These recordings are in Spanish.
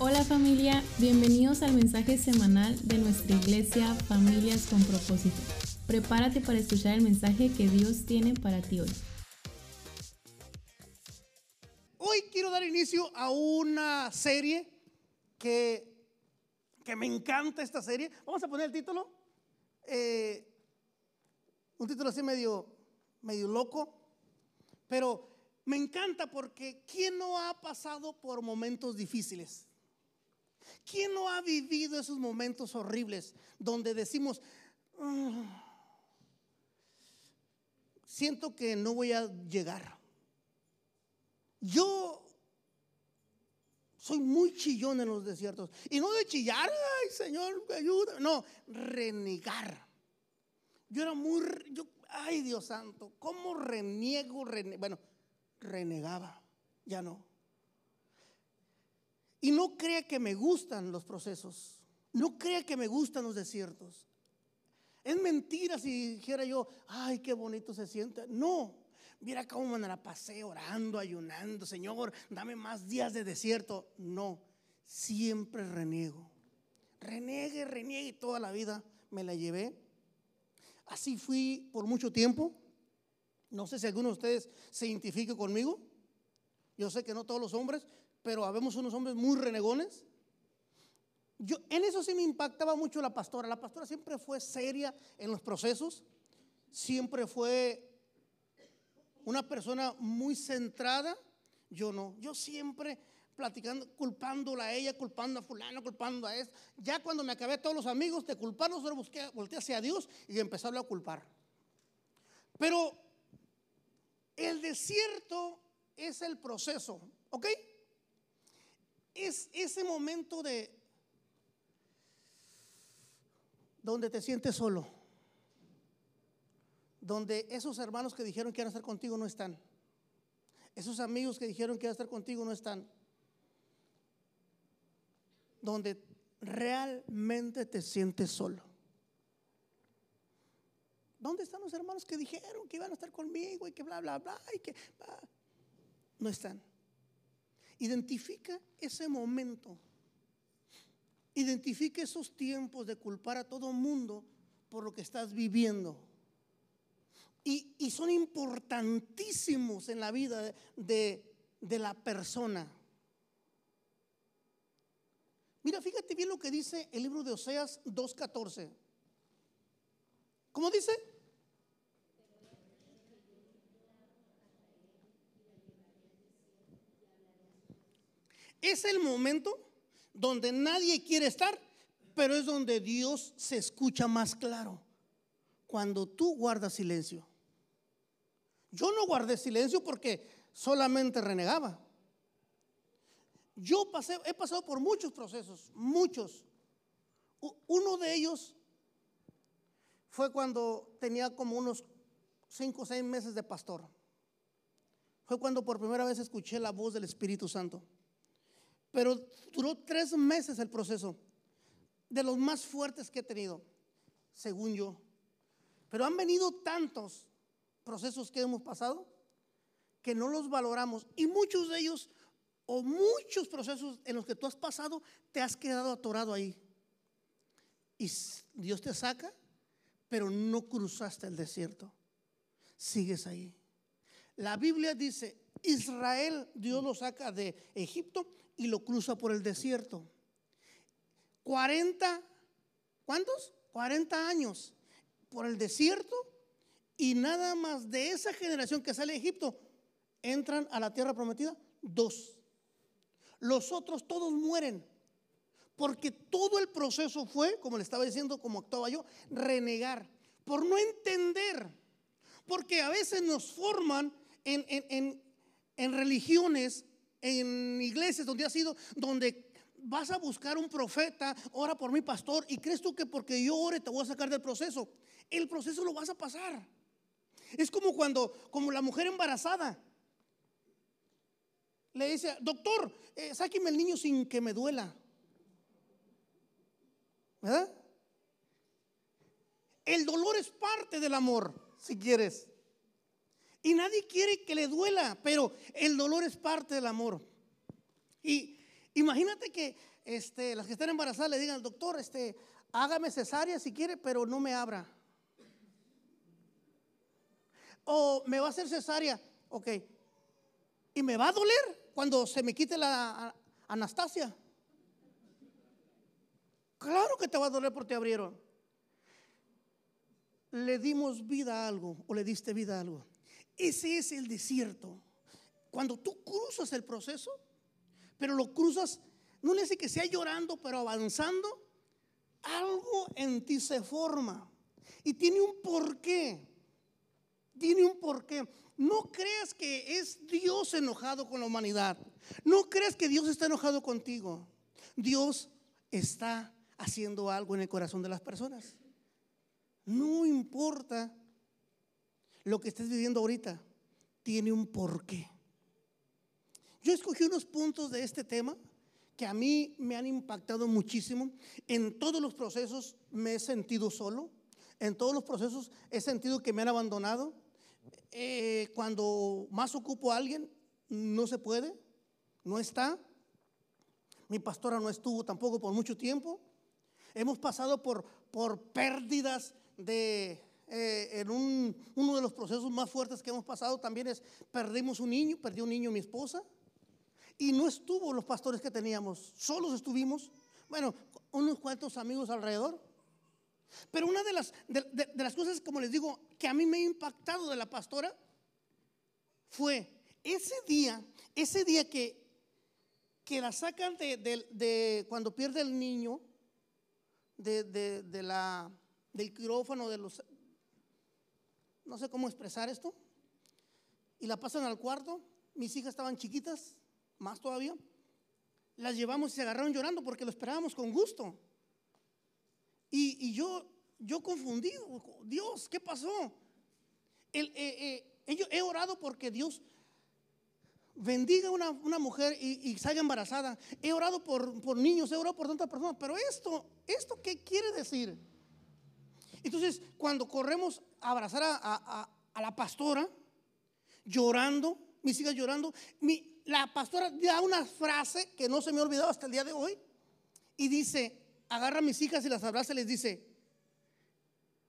Hola familia, bienvenidos al mensaje semanal de nuestra iglesia Familias con propósito. Prepárate para escuchar el mensaje que Dios tiene para ti hoy. Hoy quiero dar inicio a una serie que, que me encanta esta serie. Vamos a poner el título. Eh, un título así medio, medio loco. Pero me encanta porque ¿quién no ha pasado por momentos difíciles? ¿Quién no ha vivido esos momentos horribles donde decimos, "Ah, siento que no voy a llegar? Yo soy muy chillón en los desiertos. Y no de chillar, ay Señor, me ayuda. No, renegar. Yo era muy, ay Dios santo, ¿cómo reniego? rene- bueno, renegaba, ya no. Y no crea que me gustan los procesos. No crea que me gustan los desiertos. Es mentira si dijera yo, ay, qué bonito se siente. No, mira cómo me la pasé orando, ayunando. Señor, dame más días de desierto. No, siempre reniego. Reniegue y toda la vida me la llevé. Así fui por mucho tiempo. No sé si alguno de ustedes se identifique conmigo. Yo sé que no todos los hombres, pero habemos unos hombres muy renegones. Yo, en eso sí me impactaba mucho la pastora. La pastora siempre fue seria en los procesos, siempre fue una persona muy centrada. Yo no, yo siempre platicando, culpándola a ella, culpando a fulano, culpando a esto. Ya cuando me acabé todos los amigos de culparlos, solo busqué, volteé hacia Dios y empecé a culpar. Pero el desierto es el proceso, ¿ok? Es ese momento de donde te sientes solo, donde esos hermanos que dijeron que iban a estar contigo no están, esos amigos que dijeron que iban a estar contigo no están, donde realmente te sientes solo. ¿Dónde están los hermanos que dijeron que iban a estar conmigo y que bla, bla, bla? Y que? No están. Identifica ese momento. Identifica esos tiempos de culpar a todo mundo por lo que estás viviendo. Y, son importantísimos en la vida de, de la persona. Mira, fíjate bien lo que dice el libro de Oseas 2.14. ¿Cómo dice? Es el momento donde nadie quiere estar, pero es donde Dios se escucha más claro. Cuando tú guardas silencio. Yo no guardé silencio porque solamente renegaba. Yo pasé, he pasado por muchos procesos, muchos. Uno de ellos fue cuando tenía como unos cinco o seis meses de pastor. Fue cuando por primera vez escuché la voz del Espíritu Santo. Pero duró tres meses el proceso, de los más fuertes que he tenido, según yo. Pero han venido tantos procesos que hemos pasado que no los valoramos. Y muchos de ellos, o muchos procesos en los que tú has pasado, te has quedado atorado ahí. Y Dios te saca, pero no cruzaste el desierto. Sigues ahí. La Biblia dice, Israel, Dios lo saca de Egipto y lo cruza por el desierto. 40, ¿cuántos? 40 años por el desierto y nada más de esa generación que sale de Egipto entran a la tierra prometida, dos. Los otros todos mueren. Porque todo el proceso fue, como le estaba diciendo, como actuaba yo, renegar, por no entender. Porque a veces nos forman en, en- en- en religiones, en iglesias donde has ido, donde vas a buscar un profeta, ora por mi pastor, y crees tú que porque yo ore te voy a sacar del proceso. El proceso lo vas a pasar. Es como cuando, como la mujer embarazada, le dice, doctor, eh, sáqueme el niño sin que me duela. ¿Verdad? El dolor es parte del amor, si quieres. Y nadie quiere que le duela, pero el dolor es parte del amor. Y, Imagínate que este, las que están embarazadas le digan al doctor, este, hágame cesárea si quiere, pero no me abra. O me va a hacer cesárea, ok. ¿Y me va a doler cuando se me quite la Anastasia? Claro que te va a doler porque te abrieron. Le dimos vida a algo o le diste vida a algo. Ese es el desierto. Cuando tú cruzas el proceso, pero lo cruzas, no le que sea llorando, pero avanzando, algo en ti se forma. Y tiene un porqué. Tiene un porqué. No creas que es Dios enojado con la humanidad. No creas que Dios está enojado contigo. Dios está haciendo algo en el corazón de las personas. No importa lo que estés viviendo ahorita, tiene un porqué. Yo escogí unos puntos de este tema que a mí me han impactado muchísimo. En todos los procesos me he sentido solo. En todos los procesos he sentido que me han abandonado. Eh, cuando más ocupo a alguien, no se puede, no está. Mi pastora no estuvo tampoco por mucho tiempo. Hemos pasado por, por pérdidas de... Eh, en uno de los procesos más fuertes que hemos pasado también es perdimos un niño, perdí un niño mi esposa y no estuvo los pastores que teníamos, solos estuvimos, bueno, unos cuantos amigos alrededor. Pero una de las, de, las cosas, como les digo, que a mí me ha impactado de la pastora fue ese día, ese día que, que la sacan de, cuando pierde el niño, de, la, del quirófano, de los, no sé cómo expresar esto, y la pasan al cuarto, mis hijas estaban chiquitas, más todavía, las llevamos y se agarraron llorando porque lo esperábamos con gusto. Y, yo, yo confundido, Dios, ¿qué pasó? El, eh, eh, he orado porque Dios bendiga a una, una, mujer y, y, salga embarazada. He orado por, por, niños, he orado por tantas personas, pero esto, ¿esto qué quiere decir? Entonces, cuando corremos abrazar a, a la pastora, llorando, mis hijas llorando, mi, la pastora da una frase que no se me ha olvidado hasta el día de hoy y dice, agarra a mis hijas y las abraza les dice,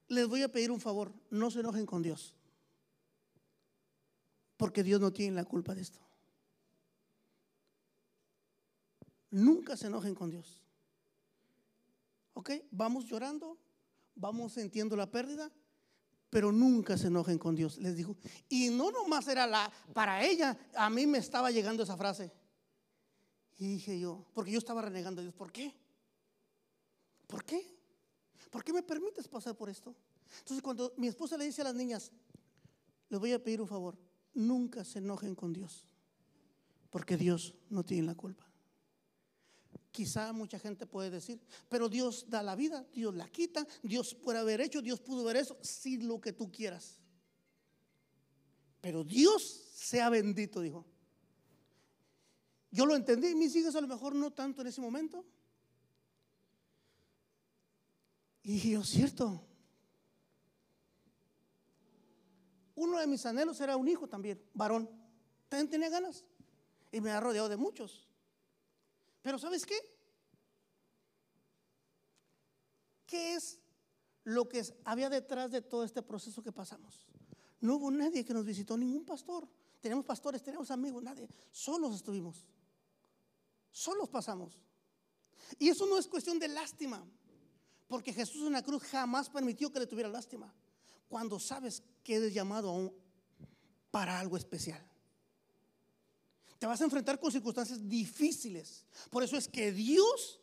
les voy a pedir un favor, no se enojen con Dios, porque Dios no tiene la culpa de esto. Nunca se enojen con Dios. ¿Ok? Vamos llorando, vamos sintiendo la pérdida, pero nunca se enojen con Dios, les dijo. Y no nomás era la, para ella, a mí me estaba llegando esa frase. Y dije yo, porque yo estaba renegando a Dios, ¿por qué? ¿Por qué? ¿Por qué me permites pasar por esto? Entonces cuando mi esposa le dice a las niñas, les voy a pedir un favor, nunca se enojen con Dios, porque Dios no tiene la culpa. Quizá mucha gente puede decir, pero Dios da la vida, Dios la quita, Dios puede haber hecho, Dios pudo ver eso, si lo que tú quieras. Pero Dios sea bendito, dijo. Yo lo entendí, mis hijas a lo mejor no tanto en ese momento. Y yo, cierto. Uno de mis anhelos era un hijo también, varón. También tenía ganas. Y me ha rodeado de muchos. Pero ¿sabes qué? ¿Qué es lo que había detrás de todo este proceso que pasamos? No hubo nadie que nos visitó, ningún pastor. Tenemos pastores, tenemos amigos, nadie. Solos estuvimos. Solos pasamos. Y eso no es cuestión de lástima, porque Jesús en la cruz jamás permitió que le tuviera lástima. Cuando sabes que eres llamado para algo especial. Te vas a enfrentar con circunstancias difíciles. Por eso es que Dios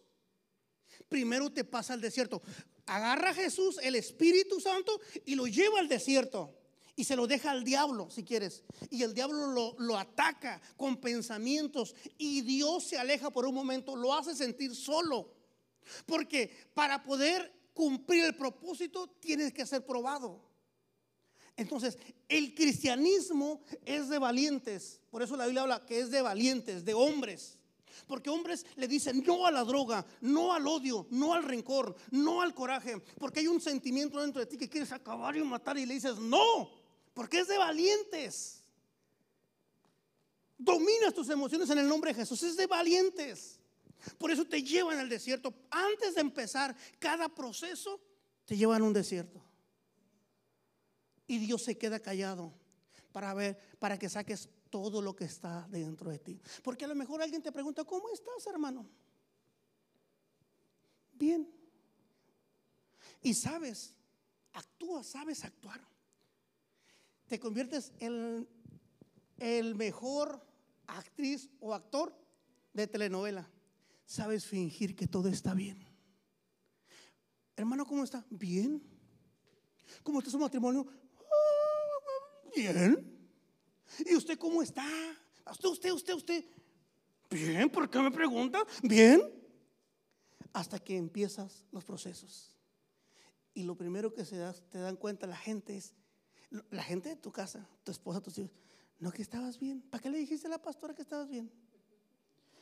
primero te pasa al desierto. Agarra a Jesús, el Espíritu Santo, y lo lleva al desierto. Y se lo deja al diablo, si quieres. Y el diablo lo, lo, ataca con pensamientos. Y Dios se aleja por un momento, lo hace sentir solo. Porque para poder cumplir el propósito tienes que ser probado. Entonces, el cristianismo es de valientes. Por eso la Biblia habla que es de valientes, de hombres. Porque hombres le dicen no a la droga, no al odio, no al rencor, no al coraje. Porque hay un sentimiento dentro de ti que quieres acabar y matar y le dices no. Porque es de valientes. Dominas tus emociones en el nombre de Jesús. Es de valientes. Por eso te llevan al desierto. Antes de empezar cada proceso, te llevan a un desierto. Y Dios se queda callado para ver, para que saques todo lo que está dentro de ti. Porque a lo mejor alguien te pregunta, ¿cómo estás, hermano? Bien. Y sabes, actúas, sabes actuar. Te conviertes en el mejor actriz o actor de telenovela. Sabes fingir que todo está bien. Hermano, ¿cómo está? Bien. ¿Cómo está su matrimonio? Bien. ¿Y usted cómo está? ¿Usted, usted, usted, usted? Bien, ¿por qué me pregunta? Bien. Hasta que empiezas los procesos. Y lo primero que se te dan cuenta la gente es, la gente de tu casa, tu esposa, tus hijos, no que estabas bien. ¿Para qué le dijiste a la pastora que estabas bien?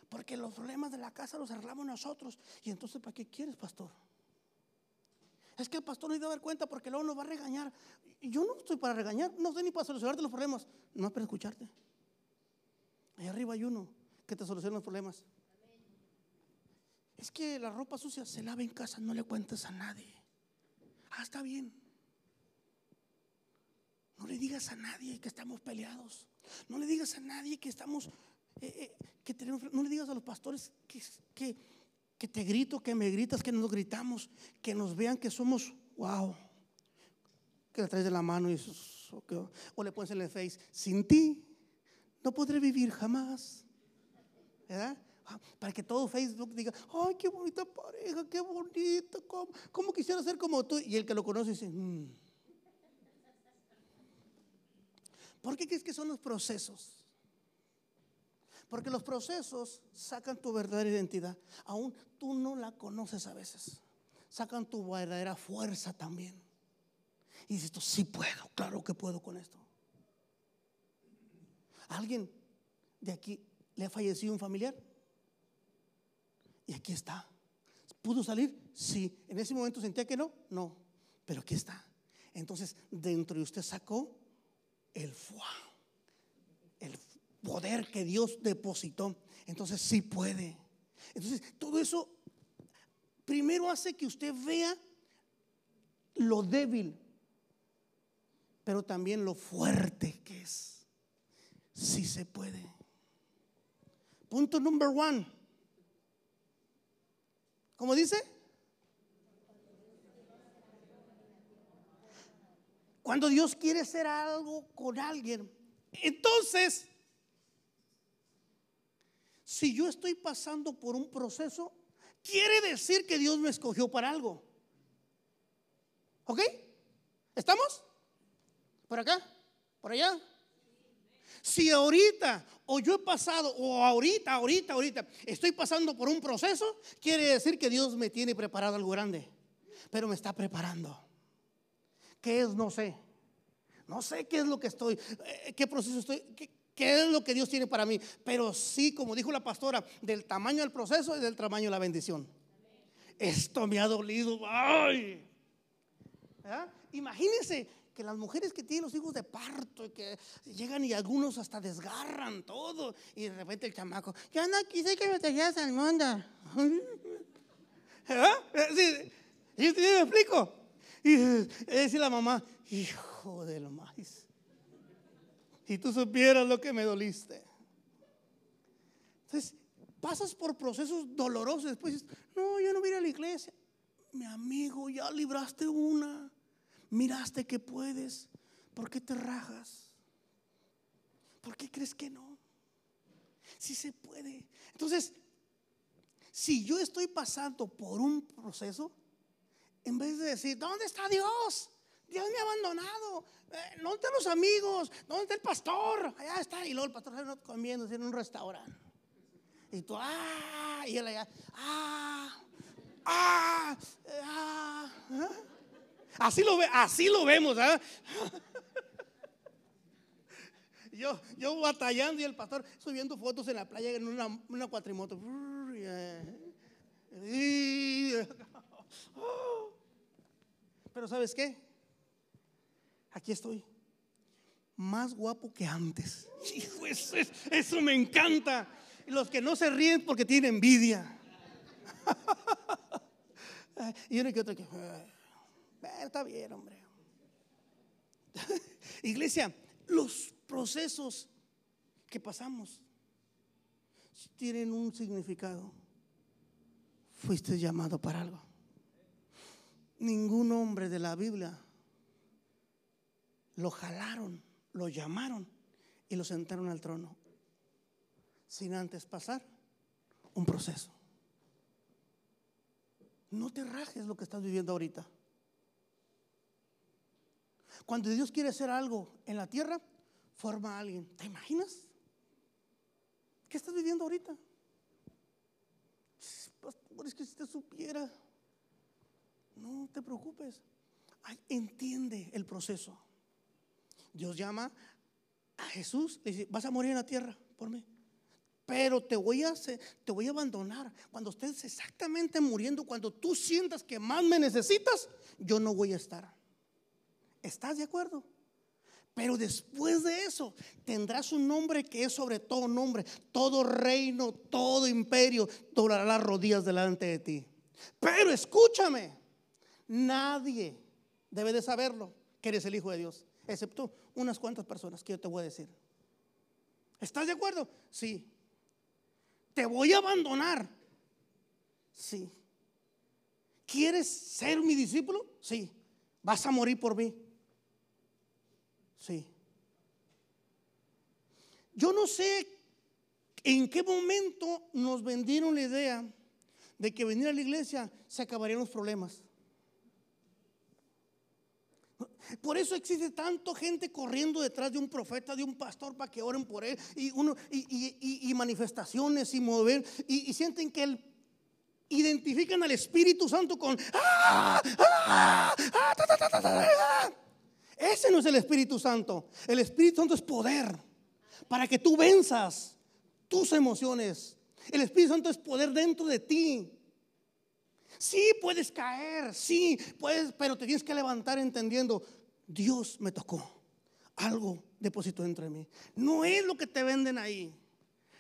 Porque los problemas de la casa los arreglamos nosotros. Y entonces, ¿para qué quieres, pastor? Es que el pastor no iba a dar cuenta porque luego nos va a regañar. Yo no estoy para regañar, no estoy ni para solucionarte los problemas, no es para escucharte. Ahí arriba hay uno que te soluciona los problemas. Es que la ropa sucia se lava en casa, no le cuentes a nadie. Ah, está bien. No le digas a nadie que estamos peleados. No le digas a nadie que estamos, eh, eh, que tenemos, no le digas a los pastores que, que te grito, que me gritas, que nos gritamos, que nos vean que somos, wow, que le traes de la mano y o, o le pones en el face, sin ti no podré vivir jamás. ¿Verdad? Ah, para que todo Facebook diga, ay, qué bonita pareja, qué bonita, ¿cómo, quisiera ser como tú? Y el que lo conoce dice, mm". ¿por qué crees que son los procesos? Porque los procesos sacan tu verdadera identidad. Aún tú no la conoces a veces. Sacan tu verdadera fuerza también. Y dices, sí puedo, claro que puedo con esto. ¿Alguien de aquí le ha fallecido un familiar? Y aquí está. ¿Pudo salir? Sí. ¿En ese momento sentía que no? No. Pero aquí está. Entonces, dentro de usted sacó el fuá, el poder que Dios depositó. Entonces, sí puede. Entonces, todo eso primero hace que usted vea lo débil, pero también lo fuerte que es. Sí se puede. Punto número uno. ¿Cómo dice? Cuando Dios quiere hacer algo con alguien, entonces, si yo estoy pasando por un proceso, quiere decir que Dios me escogió para algo. ¿Ok? ¿Estamos? ¿Por acá? ¿Por allá? Si ahorita, o yo he pasado, o ahorita, ahorita, ahorita, estoy pasando por un proceso, quiere decir que Dios me tiene preparado algo grande. Pero me está preparando. ¿Qué es? No sé. No sé qué es lo que estoy, eh, qué proceso estoy, qué, qué es lo que Dios tiene para mí. Pero sí, como dijo la pastora, del tamaño del proceso y del tamaño de la bendición. Esto me ha dolido. Ay. Imagínense que las mujeres que tienen los hijos de parto y que llegan y algunos hasta desgarran todo y de repente el chamaco, yo no quise que me trajeras al mundo. ¿Sí? ¿Sí? me explico? Y dice la mamá, hijo del maíz, si tú supieras lo que me doliste. Entonces, pasas por procesos dolorosos, después dices, no, yo no voy a la iglesia. Mi amigo, ya libraste una miraste que puedes, ¿por qué te rajas? ¿Por qué crees que no? Si se puede. Entonces, si yo estoy pasando por un proceso, en vez de decir, ¿dónde está Dios? Dios me ha abandonado. Eh, ¿Dónde están los amigos? ¿Dónde está el pastor? Allá está. Y luego el pastor está comiendo en un restaurante. Y tú, ah, y él allá, ah, ah, ah. ¿ah? Así lo, ve, así lo vemos. ¿ah? Yo, yo batallando y el pastor subiendo fotos en la playa en una, una cuatrimoto. Pero ¿sabes qué? Aquí estoy. Más guapo que antes. eso, eso me encanta. Los que no se ríen porque tienen envidia. y uno que otro que, eh, está bien, hombre. Iglesia, los procesos que pasamos tienen un significado. Fuiste llamado para algo. Ningún hombre de la Biblia lo jalaron, lo llamaron y lo sentaron al trono sin antes pasar un proceso. No te rajes lo que estás viviendo ahorita. Cuando Dios quiere hacer algo en la tierra, forma a alguien. ¿Te imaginas? ¿Qué estás viviendo ahorita? Pastor, es que si te supiera. No te preocupes. entiende el proceso. Dios llama a Jesús, le dice, vas a morir en la tierra por mí. Pero te voy a te voy a abandonar. Cuando estés exactamente muriendo, cuando tú sientas que más me necesitas, yo no voy a estar. ¿Estás de acuerdo? Pero después de eso tendrás un nombre que es sobre todo nombre. Todo reino, todo imperio doblará las rodillas delante de ti. Pero escúchame, nadie debe de saberlo que eres el Hijo de Dios, excepto unas cuantas personas que yo te voy a decir. ¿Estás de acuerdo? Sí. ¿Te voy a abandonar? Sí. ¿Quieres ser mi discípulo? Sí. ¿Vas a morir por mí? Sí. Yo no sé en qué momento nos vendieron la idea de que venir a la iglesia se acabarían los problemas. Por eso existe tanto gente corriendo detrás de un profeta, de un pastor para que oren por él y, uno, y, manifestaciones y mover y, sienten que él identifican al Espíritu Santo con ese no es el Espíritu Santo. El Espíritu Santo es poder para que tú venzas tus emociones. El Espíritu Santo es poder dentro de ti. Sí, puedes caer, sí, puedes, pero te tienes que levantar entendiendo, Dios me tocó, algo depositó entre mí. No es lo que te venden ahí,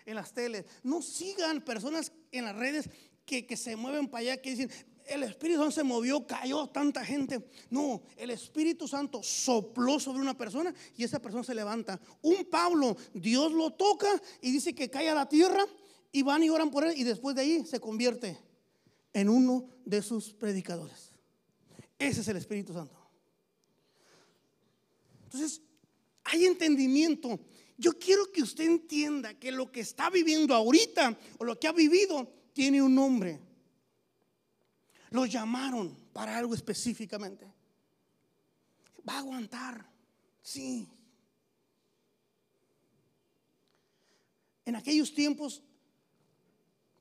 en las teles. No sigan personas en las redes que, que se mueven para allá, que dicen, el Espíritu Santo se movió, cayó tanta gente. No, el Espíritu Santo sopló sobre una persona y esa persona se levanta. Un Pablo, Dios lo toca y dice que cae a la tierra y van y oran por él y después de ahí se convierte en uno de sus predicadores. Ese es el Espíritu Santo. Entonces, hay entendimiento. Yo quiero que usted entienda que lo que está viviendo ahorita o lo que ha vivido tiene un nombre. Lo llamaron para algo específicamente. Va a aguantar, sí. En aquellos tiempos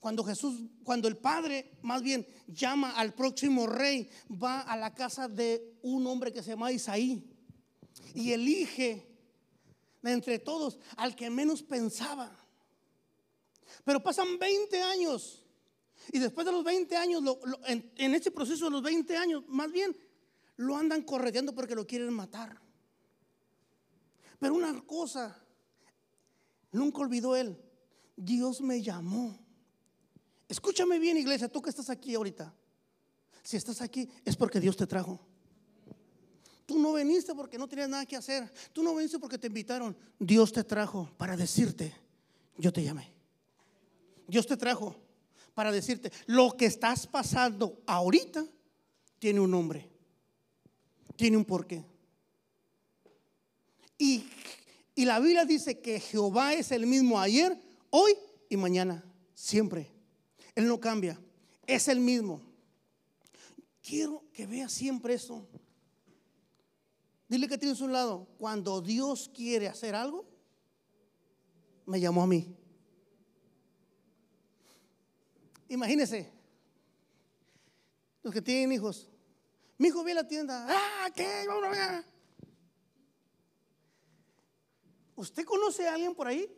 cuando Jesús, cuando el Padre más bien llama al próximo rey, va a la casa de un hombre que se llama Isaí y elige de entre todos al que menos pensaba. Pero pasan 20 años y después de los 20 años, en, en ese proceso de los 20 años, más bien lo andan correteando porque lo quieren matar. Pero una cosa, nunca olvidó él, Dios me llamó Escúchame bien, iglesia, tú que estás aquí ahorita. Si estás aquí es porque Dios te trajo. Tú no viniste porque no tenías nada que hacer. Tú no viniste porque te invitaron. Dios te trajo para decirte, yo te llamé. Dios te trajo para decirte, lo que estás pasando ahorita tiene un nombre, tiene un porqué. Y, y la Biblia dice que Jehová es el mismo ayer, hoy y mañana, siempre. Él no cambia, es el mismo. Quiero que vea siempre eso. Dile que tienes un lado. Cuando Dios quiere hacer algo, me llamó a mí. Imagínese, los que tienen hijos. Mi hijo ve a la tienda. Ah, ¿qué? Ver. ¿Usted conoce a alguien por ahí?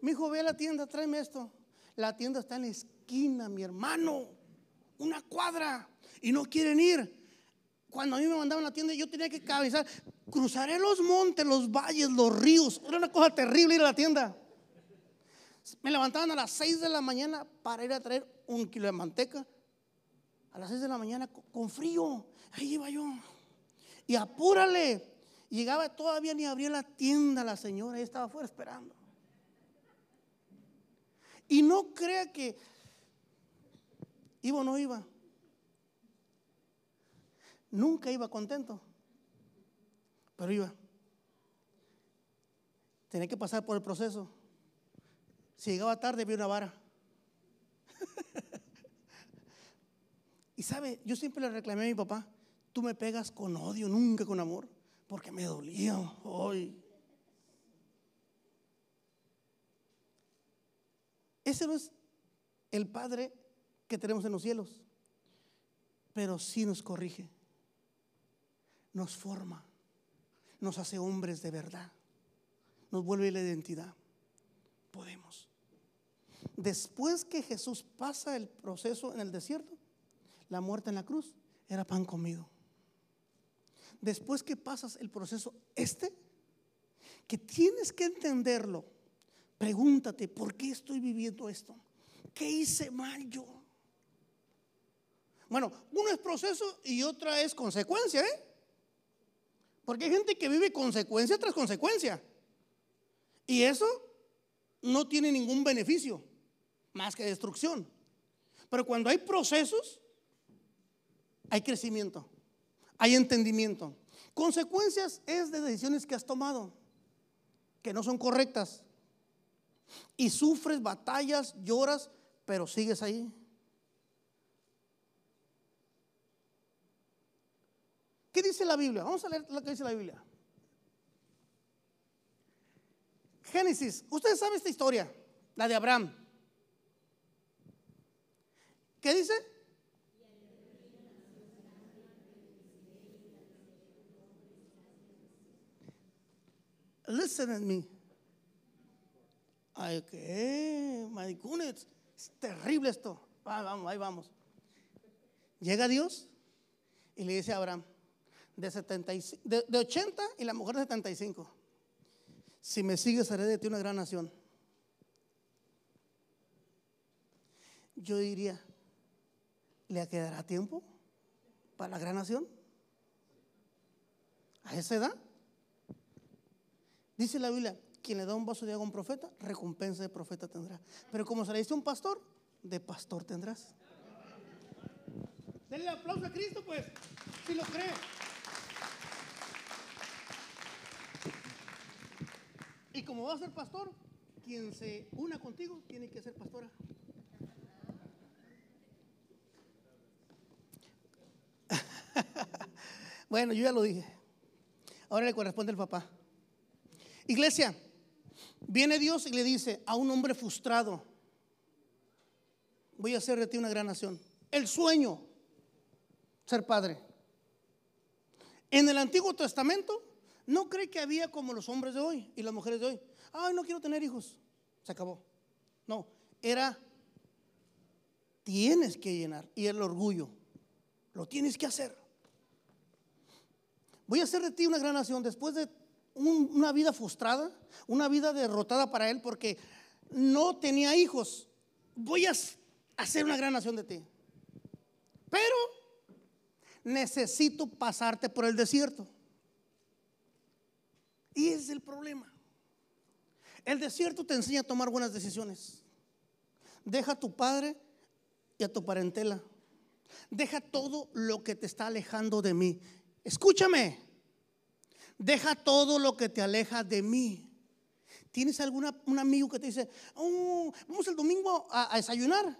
Mi hijo ve a la tienda, tráeme esto. La tienda está en la esquina, mi hermano, una cuadra, y no quieren ir. Cuando a mí me mandaban a la tienda, yo tenía que cabezar, cruzaré los montes, los valles, los ríos. Era una cosa terrible ir a la tienda. Me levantaban a las 6 de la mañana para ir a traer un kilo de manteca. A las 6 de la mañana con frío. Ahí iba yo. Y apúrale. Llegaba todavía ni abría la tienda la señora. Ahí estaba afuera esperando. Y no crea que iba o no iba. Nunca iba contento. Pero iba. Tenía que pasar por el proceso. Si llegaba tarde, vi una vara. y sabe, yo siempre le reclamé a mi papá, tú me pegas con odio, nunca con amor, porque me dolía hoy. Ese no es el Padre que tenemos en los cielos, pero sí nos corrige, nos forma, nos hace hombres de verdad, nos vuelve la identidad. Podemos. Después que Jesús pasa el proceso en el desierto, la muerte en la cruz era pan comido. Después que pasas el proceso este, que tienes que entenderlo, pregúntate, ¿por qué estoy viviendo esto? ¿Qué hice mal yo? Bueno, uno es proceso y otra es consecuencia, ¿eh? Porque hay gente que vive consecuencia tras consecuencia. Y eso no tiene ningún beneficio más que destrucción. Pero cuando hay procesos, hay crecimiento, hay entendimiento. Consecuencias es de decisiones que has tomado, que no son correctas. Y sufres batallas, lloras, pero sigues ahí. ¿Qué dice la Biblia? Vamos a leer lo que dice la Biblia. Génesis, ustedes saben esta historia, la de Abraham. ¿Qué dice? Listen at me. Ay, ¿qué? Maricunes, es terrible esto. vamos, ahí vamos. Llega Dios y le dice a Abraham, de, 75, de, de 80 y la mujer de 75, si me sigues haré de ti una gran nación. Yo diría, ¿Le quedará tiempo para la gran nación? ¿A esa edad? Dice la Biblia, quien le da un vaso de agua a un profeta, recompensa de profeta tendrá. Pero como se le dice un pastor, de pastor tendrás. Denle aplauso a Cristo, pues, si lo cree. Y como va a ser pastor, quien se una contigo tiene que ser pastora. bueno, yo ya lo dije. Ahora le corresponde al papá. Iglesia, viene Dios y le dice a un hombre frustrado, voy a hacer de ti una gran nación. El sueño, ser padre. En el Antiguo Testamento no cree que había como los hombres de hoy y las mujeres de hoy. Ay, no quiero tener hijos. Se acabó. No, era, tienes que llenar. Y el orgullo, lo tienes que hacer. Voy a hacer de ti una gran nación después de una vida frustrada, una vida derrotada para él porque no tenía hijos. Voy a hacer una gran nación de ti. Pero necesito pasarte por el desierto. Y ese es el problema. El desierto te enseña a tomar buenas decisiones. Deja a tu padre y a tu parentela. Deja todo lo que te está alejando de mí. Escúchame. Deja todo lo que te aleja de mí. ¿Tienes algún un amigo que te dice, oh, vamos el domingo a, desayunar?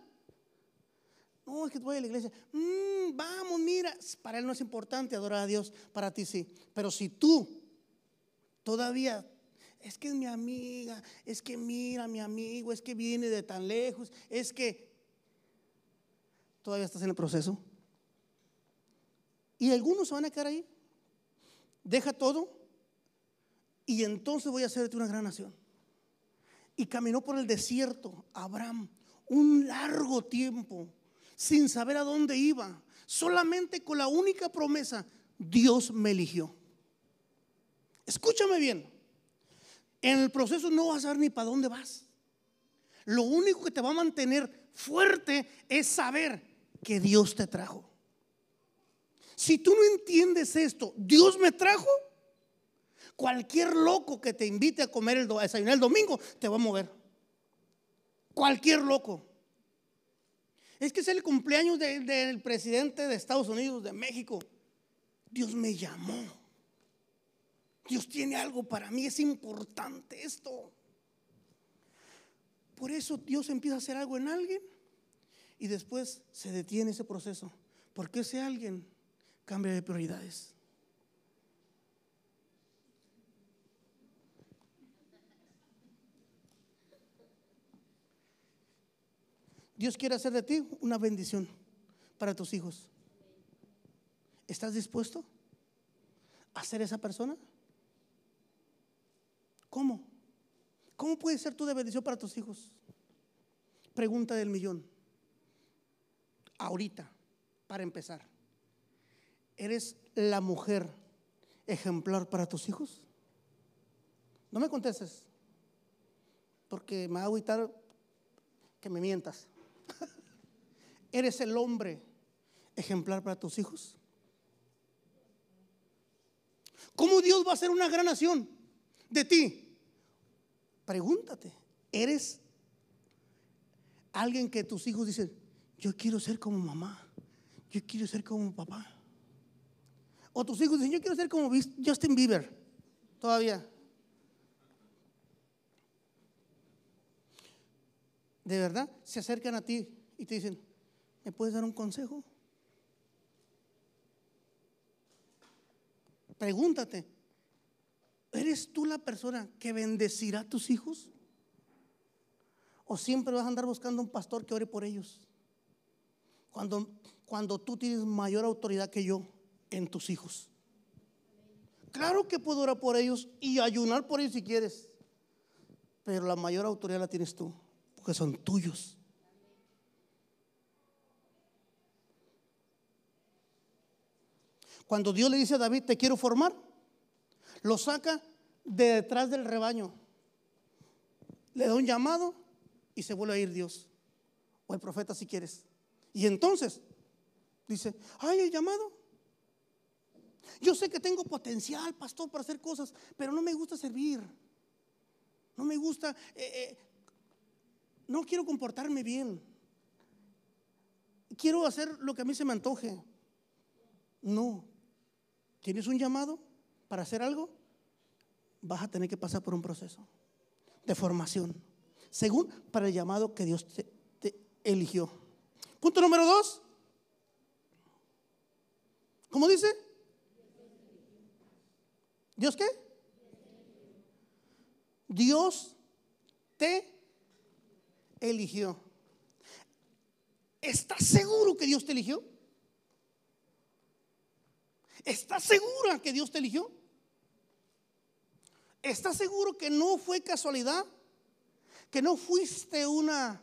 No, es que voy a la iglesia. Mm, vamos, mira. Para él no es importante adorar a Dios, para ti sí. Pero si tú todavía, es que es mi amiga, es que mira mi amigo, es que viene de tan lejos, es que todavía estás en el proceso. Y algunos se van a quedar ahí. Deja todo y entonces voy a hacerte una gran nación. Y caminó por el desierto Abraham un largo tiempo sin saber a dónde iba, solamente con la única promesa, Dios me eligió. Escúchame bien, en el proceso no vas a saber ni para dónde vas. Lo único que te va a mantener fuerte es saber que Dios te trajo. Si tú no entiendes esto, Dios me trajo, cualquier loco que te invite a comer el, a desayunar el domingo te va a mover. Cualquier loco. Es que es el cumpleaños del presidente de Estados Unidos, de México. Dios me llamó. Dios tiene algo para mí, es importante esto. Por eso Dios empieza a hacer algo en alguien y después se detiene ese proceso. Porque ese alguien cambia de prioridades. Dios quiere hacer de ti una bendición para tus hijos. ¿Estás dispuesto a ser esa persona? ¿Cómo? ¿Cómo puedes ser tú de bendición para tus hijos? Pregunta del millón. Ahorita, para empezar, ¿eres la mujer ejemplar para tus hijos? No me contestes, porque me va a agüitar que me mientas. ¿Eres el hombre ejemplar para tus hijos? ¿Cómo Dios va a hacer una gran nación de ti? Pregúntate, ¿eres alguien que tus hijos dicen, yo quiero ser como mamá, yo quiero ser como papá? O tus hijos dicen, yo quiero ser como Justin Bieber, todavía. De verdad, se acercan a ti y te dicen, ¿me puedes dar un consejo? Pregúntate, ¿Eres tú la persona que bendecirá a tus hijos? ¿O siempre vas a andar buscando un pastor que ore por ellos? Cuando, cuando tú tienes mayor autoridad que yo en tus hijos. Claro que puedo orar por ellos y ayunar por ellos si quieres. Pero la mayor autoridad la tienes tú, porque son tuyos. Cuando Dios le dice a David, te quiero formar, lo saca de detrás del rebaño. Le da un llamado y se vuelve a ir Dios. O el profeta si quieres. Y entonces dice, ay, el llamado. Yo sé que tengo potencial, pastor, para hacer cosas, pero no me gusta servir. No me gusta, eh, eh, no quiero comportarme bien. Quiero hacer lo que a mí se me antoje. No. ¿Tienes un llamado? Para hacer algo, vas a tener que pasar por un proceso de formación, según para el llamado que Dios te, eligió. Punto número dos. ¿Cómo dice? ¿Dios qué? Dios te eligió. ¿Estás seguro que Dios te eligió? ¿Estás segura que Dios te eligió? ¿Estás seguro que no fue casualidad? ¿Que no fuiste una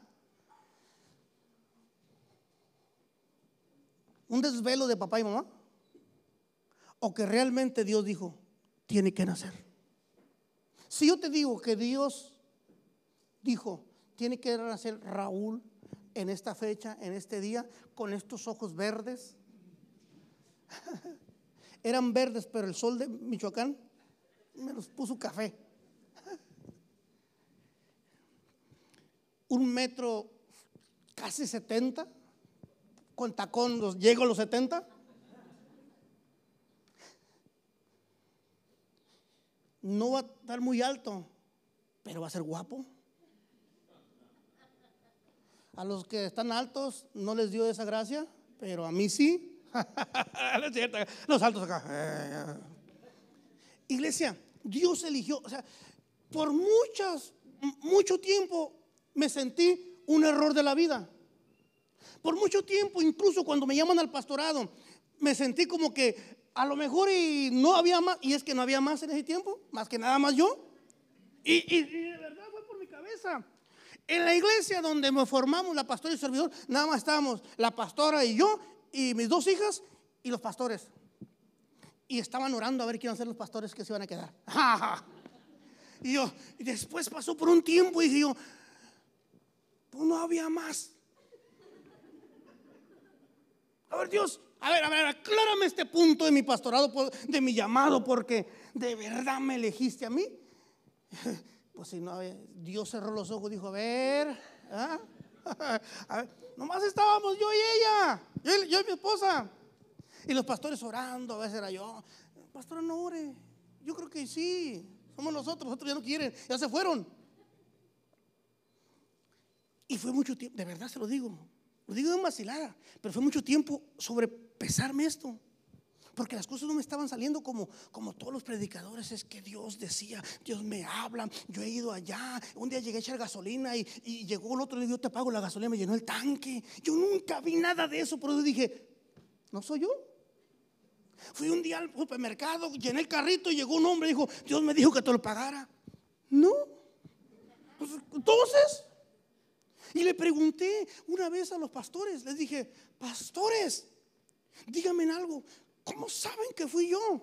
un desvelo de papá y mamá? ¿O que realmente Dios dijo, tiene que nacer? Si yo te digo que Dios dijo, tiene que nacer Raúl en esta fecha, en este día, con estos ojos verdes, eran verdes, pero el sol de Michoacán me los puso café. Un metro casi 70, con tacón los, llego a los 70. No va a estar muy alto, pero va a ser guapo. A los que están altos no les dio esa gracia, pero a mí sí. los altos acá. Iglesia, Dios eligió, o sea, por muchas, mucho tiempo me sentí un error de la vida. Por mucho tiempo, incluso cuando me llaman al pastorado, me sentí como que a lo mejor y no había más, y es que no había más en ese tiempo, más que nada más yo. Y, de verdad fue por mi cabeza. En la iglesia donde me formamos, la pastora y el servidor, nada más estábamos la pastora y yo, y mis dos hijas y los pastores y estaban orando a ver quién iban a ser los pastores que se iban a quedar. y yo, y después pasó por un tiempo y dije yo, Pues no había más. A ver, Dios, a ver, a ver, aclárame este punto de mi pastorado, de mi llamado, porque de verdad me elegiste a mí. Pues si no, Dios cerró los ojos, dijo, a ver, ¿ah? a ver, nomás estábamos yo y ella, yo, y mi esposa. Y los pastores orando, a veces era yo, pastor, no ore. Yo creo que sí, somos nosotros, otros ya no quieren, ya se fueron. Y fue mucho tiempo, de verdad se lo digo, lo digo de vacilada, pero fue mucho tiempo sobrepesarme esto. Porque las cosas no me estaban saliendo como, como todos los predicadores. Es que Dios decía, Dios me habla. Yo he ido allá. Un día llegué a echar gasolina y, llegó el otro y le dijo, te pago la gasolina. Me llenó el tanque. Yo nunca vi nada de eso. Pero yo dije, ¿no soy yo? Fui un día al supermercado, llené el carrito y llegó un hombre y dijo, Dios me dijo que te lo pagara. No. Pues, entonces, y le pregunté una vez a los pastores, les dije, pastores, díganme algo, ¿cómo saben que fui yo?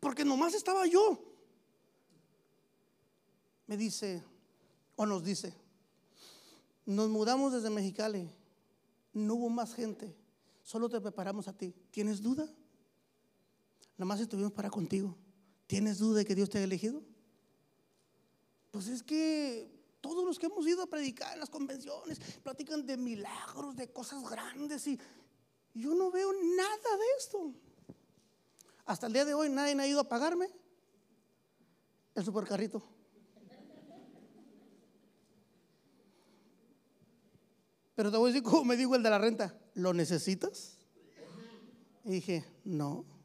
Porque nomás estaba yo. Me dice, o nos dice, nos mudamos desde Mexicali, no hubo más gente, solo te preparamos a ti. ¿Tienes duda? Nomás estuvimos para contigo. ¿Tienes duda de que Dios te ha elegido? Pues es que todos los que hemos ido a predicar en las convenciones platican de milagros, de cosas grandes y yo no veo nada de esto. Hasta el día de hoy nadie ha ido a pagarme el supercarrito. Pero te voy a decir como me dijo el de la renta, ¿lo necesitas? Y dije, no.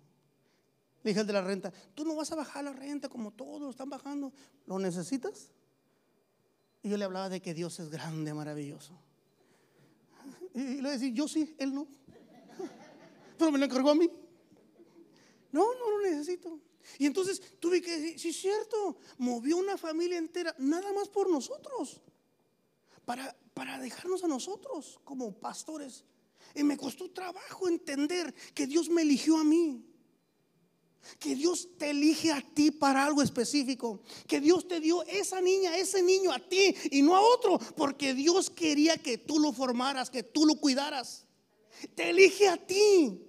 Le dije el de la renta, tú no vas a bajar la renta como todos están bajando, ¿lo necesitas? Y yo le hablaba de que Dios es grande, maravilloso. Y le decía, yo sí, él no. Pero me lo encargó a mí. No, no lo necesito. Y entonces tuve que decir, sí es cierto, movió una familia entera, nada más por nosotros, para, para dejarnos a nosotros como pastores. Y me costó trabajo entender que Dios me eligió a mí que Dios te elige a ti para algo específico, que Dios te dio esa niña, ese niño a ti y no a otro, porque Dios quería que tú lo formaras, que tú lo cuidaras. Te elige a ti.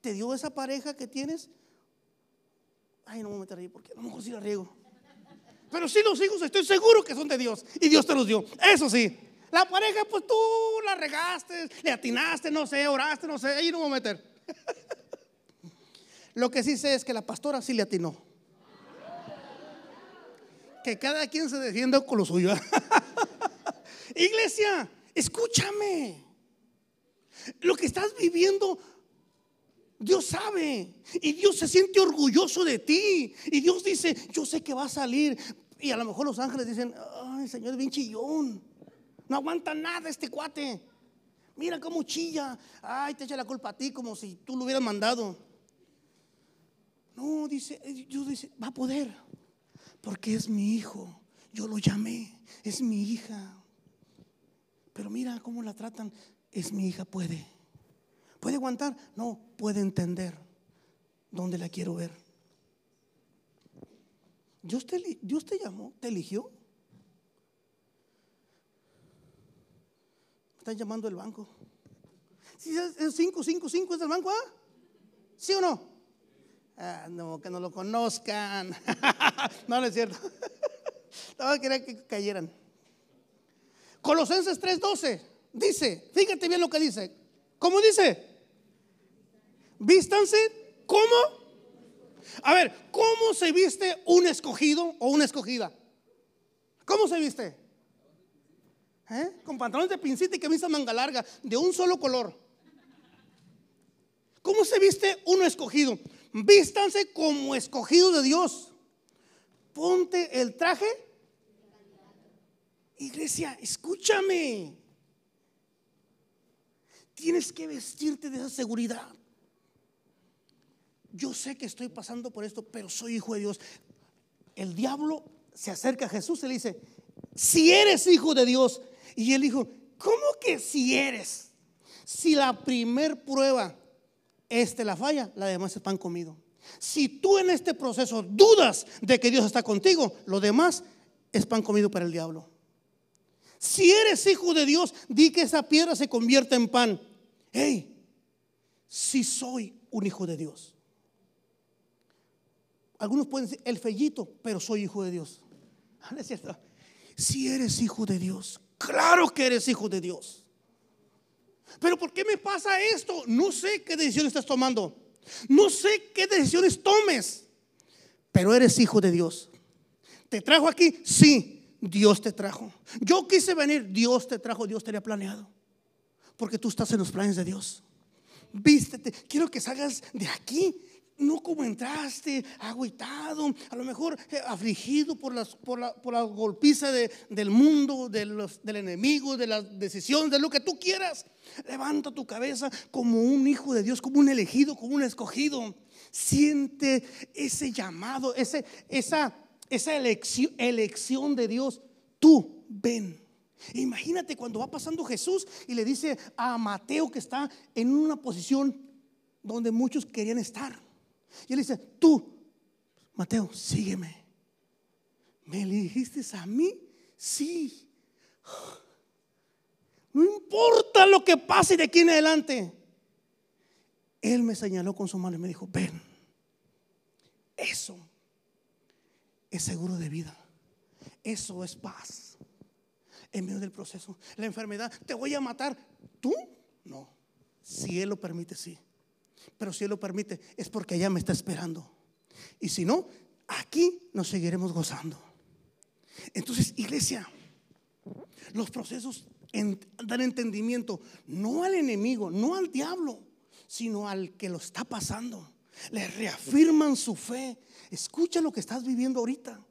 Te dio esa pareja que tienes. Ay, no me voy a meter ahí porque a lo mejor sí riego. Pero si los hijos estoy seguro que son de Dios y Dios te los dio. Eso sí. La pareja, pues tú la regaste, le atinaste, no sé, oraste, no sé, ahí no me voy a meter. Lo que sí sé es que la pastora sí le atinó. Que cada quien se defienda con lo suyo. Iglesia, escúchame. Lo que estás viviendo, Dios sabe. Y Dios se siente orgulloso de ti. Y Dios dice, yo sé que va a salir. Y a lo mejor los ángeles dicen, ay, Señor, es bien chillón. No aguanta nada este cuate. Mira cómo chilla. Ay, te echa la culpa a ti como si tú lo hubieras mandado. No, dice, eh, Dios dice, va a poder, porque es mi hijo. Yo lo llamé, es mi hija. Pero mira cómo la tratan, es mi hija, puede. ¿Puede aguantar? No, puede entender dónde la quiero ver. Dios te, Dios te llamó, te eligió. Están llamando el banco. Si es 5, 5, 5 es del banco, ¿ah? ¿Sí o no? Ah, no, que no lo conozcan. no, no es cierto. no, quería que cayeran. Colosenses 3:12 dice, fíjate bien lo que dice. ¿Cómo dice? Vístanse ¿cómo? A ver, ¿cómo se viste un escogido o una escogida? ¿Cómo se viste? ¿Eh? Con pantalones de pincita y camisa manga larga, de un solo color. ¿Cómo se viste uno escogido? Vístanse como escogidos de Dios. Ponte el traje. Iglesia, escúchame. Tienes que vestirte de esa seguridad. Yo sé que estoy pasando por esto, pero soy hijo de Dios. El diablo se acerca a Jesús y le dice, si eres hijo de Dios. Y él dijo, ¿cómo que si eres? Si la primer prueba este la falla, la demás es pan comido. Si tú en este proceso dudas de que Dios está contigo, lo demás es pan comido para el diablo. Si eres hijo de Dios, di que esa piedra se convierta en pan. Hey, si soy un hijo de Dios. Algunos pueden decir el fellito, pero soy hijo de Dios. Si eres hijo de Dios, claro que eres hijo de Dios. Pero ¿por qué me pasa esto? No sé qué decisión estás tomando. No sé qué decisiones tomes. Pero eres hijo de Dios. ¿Te trajo aquí? Sí, Dios te trajo. Yo quise venir, Dios te trajo, Dios te había planeado. Porque tú estás en los planes de Dios. Vístete. Quiero que salgas de aquí no como entraste, agüitado, a lo mejor eh, afligido por, las, por, la, por la golpiza del mundo, de los, del enemigo, de las decisiones, de lo que tú quieras. Levanta tu cabeza como un hijo de Dios, como un elegido, como un escogido. Siente ese llamado, ese, esa, esa elección, elección de Dios. Tú ven. Imagínate cuando va pasando Jesús y le dice a Mateo que está en una posición donde muchos querían estar. Y él dice, tú, Mateo, sígueme. ¿Me elegiste a mí? Sí. No importa lo que pase de aquí en adelante. Él me señaló con su mano y me dijo, ven. Eso es seguro de vida. Eso es paz. En medio del proceso. La enfermedad, ¿te voy a matar? ¿Tú? No. Si Él lo permite, sí. Pero si Él lo permite, es porque ella me está esperando. Y si no, aquí nos seguiremos gozando. Entonces, iglesia, los procesos dan entendimiento no al enemigo, no al diablo, sino al que lo está pasando. Le reafirman su fe. Escucha lo que estás viviendo ahorita.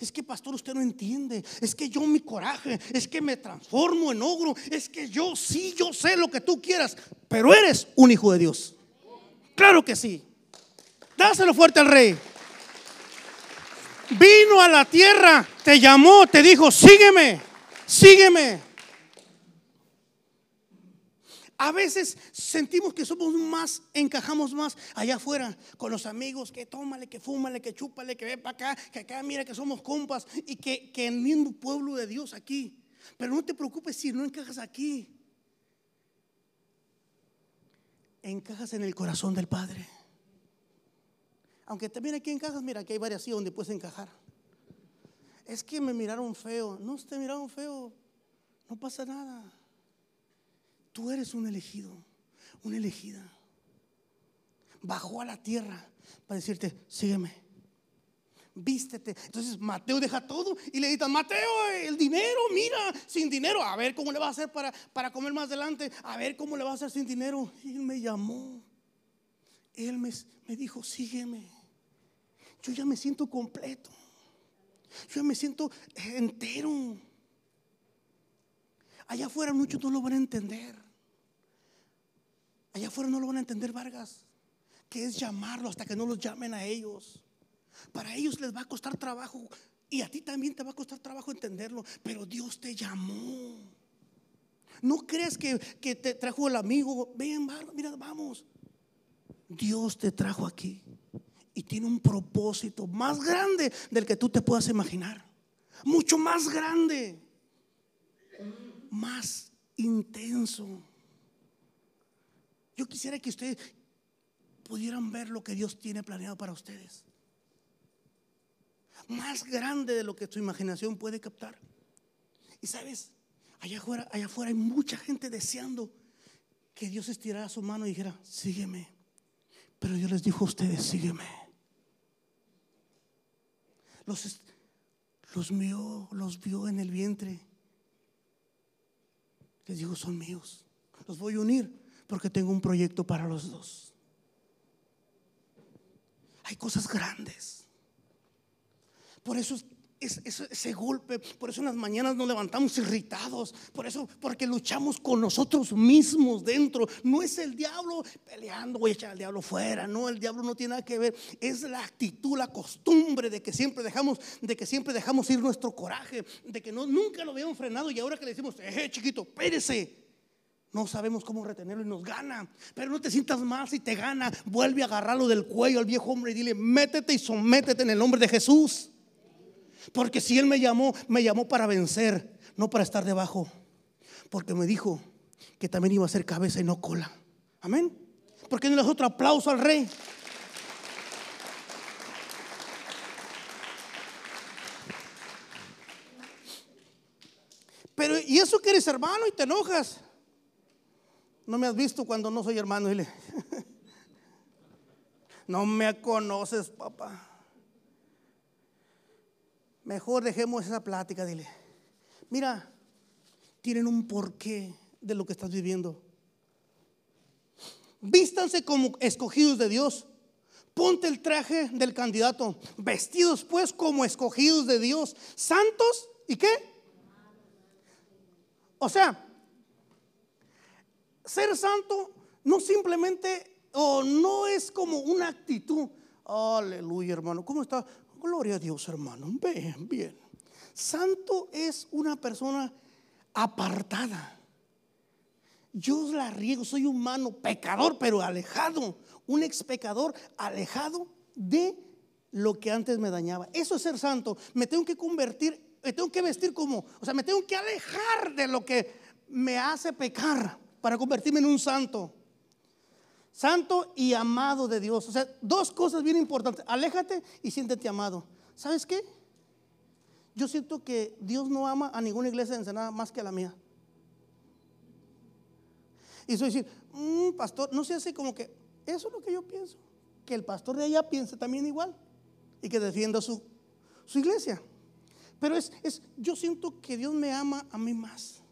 Es que pastor usted no entiende. Es que yo mi coraje. Es que me transformo en ogro. Es que yo sí, yo sé lo que tú quieras. Pero eres un hijo de Dios. Claro que sí. Dáselo fuerte al rey. Vino a la tierra, te llamó, te dijo, sígueme, sígueme. A veces sentimos que somos más, encajamos más allá afuera con los amigos, que tómale, que fúmale, que chúpale, que ve para acá, que acá mira que somos compas y que, que el mismo pueblo de Dios aquí. Pero no te preocupes si no encajas aquí encajas en el corazón del Padre. Aunque también aquí encajas, mira que hay varias donde puedes encajar. Es que me miraron feo. No, te miraron feo. No pasa nada. Tú eres un elegido, una elegida. Bajó a la tierra para decirte, sígueme vístete. Entonces Mateo deja todo y le dice, Mateo, el dinero, mira, sin dinero, a ver cómo le va a hacer para, para comer más adelante, a ver cómo le va a hacer sin dinero. Él me llamó, él me, me dijo, sígueme. Yo ya me siento completo, yo ya me siento entero. Allá afuera muchos no lo van a entender. Allá afuera no lo van a entender, Vargas, que es llamarlo hasta que no los llamen a ellos. Para ellos les va a costar trabajo y a ti también te va a costar trabajo entenderlo, pero Dios te llamó. No crees que, te trajo el amigo, ven, mira, vamos. Dios te trajo aquí y tiene un propósito más grande del que tú te puedas imaginar. Mucho más grande, más intenso. Yo quisiera que ustedes pudieran ver lo que Dios tiene planeado para ustedes más grande de lo que tu imaginación puede captar. Y sabes, allá afuera, allá afuera hay mucha gente deseando que Dios estirara su mano y dijera, sígueme. Pero Dios les dijo a ustedes, sígueme. Los, los los vio en el vientre. Les dijo, son míos. Los voy a unir porque tengo un proyecto para los dos. Hay cosas grandes por eso es, ese golpe, por eso en las mañanas nos levantamos irritados, por eso, porque luchamos con nosotros mismos dentro. No es el diablo peleando, voy a echar al diablo fuera, no, el diablo no tiene nada que ver. Es la actitud, la costumbre de que siempre dejamos, de que siempre dejamos ir nuestro coraje, de que no, nunca lo habíamos frenado y ahora que le decimos, eh, chiquito, espérese. No sabemos cómo retenerlo y nos gana. Pero no te sientas mal si te gana. Vuelve a agarrarlo del cuello al viejo hombre y dile, métete y sométete en el nombre de Jesús. Porque si Él me llamó, me llamó para vencer, no para estar debajo, porque me dijo que también iba a ser cabeza y no cola. Amén. Porque no le das otro aplauso al rey. Pero, ¿y eso que eres hermano y te enojas? No me has visto cuando no soy hermano. Dile, no me conoces, papá. Mejor dejemos esa plática, dile. Mira, tienen un porqué de lo que estás viviendo. Vístanse como escogidos de Dios. Ponte el traje del candidato. Vestidos pues como escogidos de Dios. Santos y qué? O sea, ser santo no simplemente o no es como una actitud. Aleluya, hermano. ¿Cómo está? Gloria a Dios, hermano. Bien, bien. Santo es una persona apartada. Yo la riego, soy humano, pecador, pero alejado. Un ex pecador alejado de lo que antes me dañaba. Eso es ser santo. Me tengo que convertir, me tengo que vestir como, o sea, me tengo que alejar de lo que me hace pecar para convertirme en un santo. Santo y amado de Dios. O sea, dos cosas bien importantes. Aléjate y siéntete amado. ¿Sabes qué? Yo siento que Dios no ama a ninguna iglesia de Ensenada más que a la mía. Y soy decir, mm, pastor, no sé así como que eso es lo que yo pienso. Que el pastor de allá piense también igual y que defienda su, su iglesia. Pero es, es, yo siento que Dios me ama a mí más.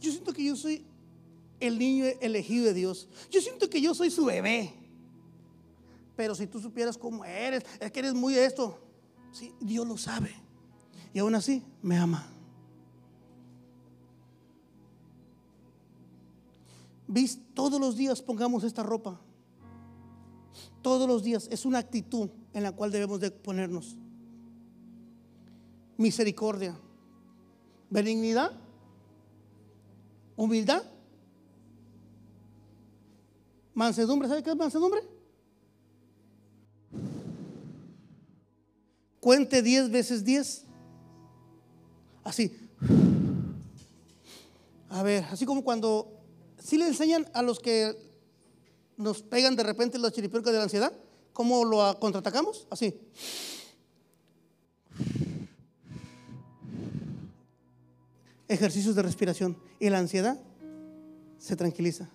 Yo siento que yo soy el niño elegido de Dios. Yo siento que yo soy su bebé. Pero si tú supieras cómo eres, es que eres muy esto. Sí, Dios lo sabe. Y aún así me ama. ¿Vis? Todos los días pongamos esta ropa. Todos los días. Es una actitud en la cual debemos de ponernos. Misericordia. Benignidad. Humildad Mansedumbre, ¿sabe qué es mansedumbre? Cuente 10 veces 10. Así. A ver, así como cuando si le enseñan a los que nos pegan de repente los chiripiorcas de la ansiedad, ¿cómo lo contraatacamos? Así. Ejercicios de respiración. Y la ansiedad se tranquiliza.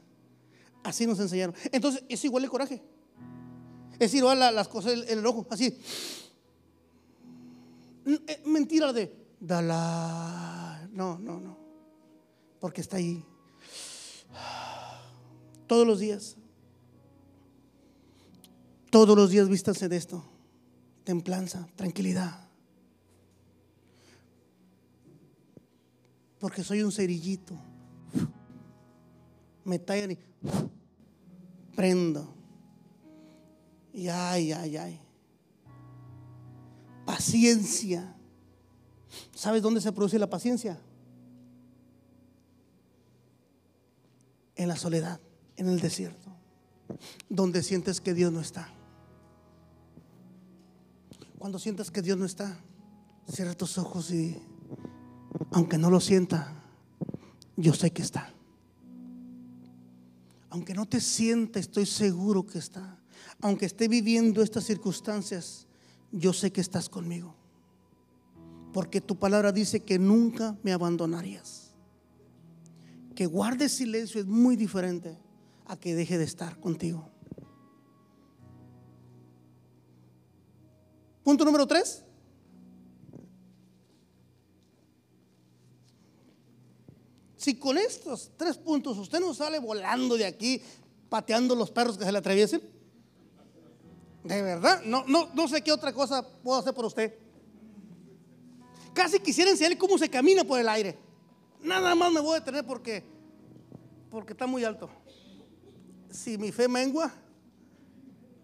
Así nos enseñaron. Entonces, es igual el coraje. Es igual las cosas en el ojo, así. Eh, mentira de dala. No, no, no. Porque está ahí. Todos los días. Todos los días vístanse de esto. Templanza, tranquilidad. Porque soy un cerillito. Me tallan y prendo. Y ay, ay, ay. Paciencia. ¿Sabes dónde se produce la paciencia? En la soledad, en el desierto, donde sientes que Dios no está. Cuando sientes que Dios no está, cierra tus ojos y, aunque no lo sienta, yo sé que está aunque no te sienta, estoy seguro que está. Aunque esté viviendo estas circunstancias, yo sé que estás conmigo. Porque tu palabra dice que nunca me abandonarías. Que guardes silencio es muy diferente a que deje de estar contigo. Punto número tres. Si con estos tres puntos usted no sale volando de aquí, pateando los perros que se le atraviesen, de verdad, no, no, no sé qué otra cosa puedo hacer por usted. Casi quisiera enseñarle cómo se camina por el aire. Nada más me voy a detener porque, porque está muy alto. Si mi fe mengua,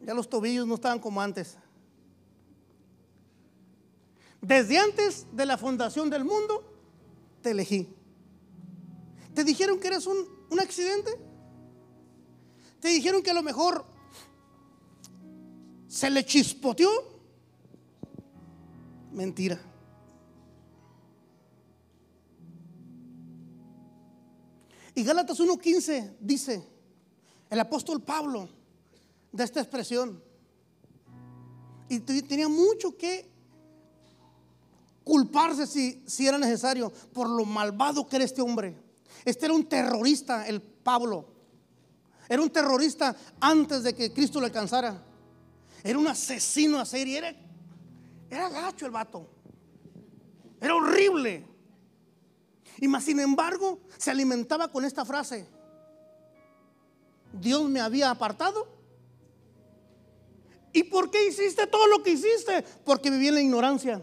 ya los tobillos no estaban como antes. Desde antes de la fundación del mundo, te elegí. ¿Te dijeron que eres un, un accidente? ¿Te dijeron que a lo mejor se le chispoteó? Mentira. Y Gálatas 1.15 dice, el apóstol Pablo, de esta expresión, y tenía mucho que culparse si, si era necesario por lo malvado que era este hombre. Este era un terrorista, el Pablo. Era un terrorista antes de que Cristo lo alcanzara. Era un asesino a serie. Era, era gacho el vato. Era horrible. Y más sin embargo, se alimentaba con esta frase. Dios me había apartado. ¿Y por qué hiciste todo lo que hiciste? Porque vivía en la ignorancia.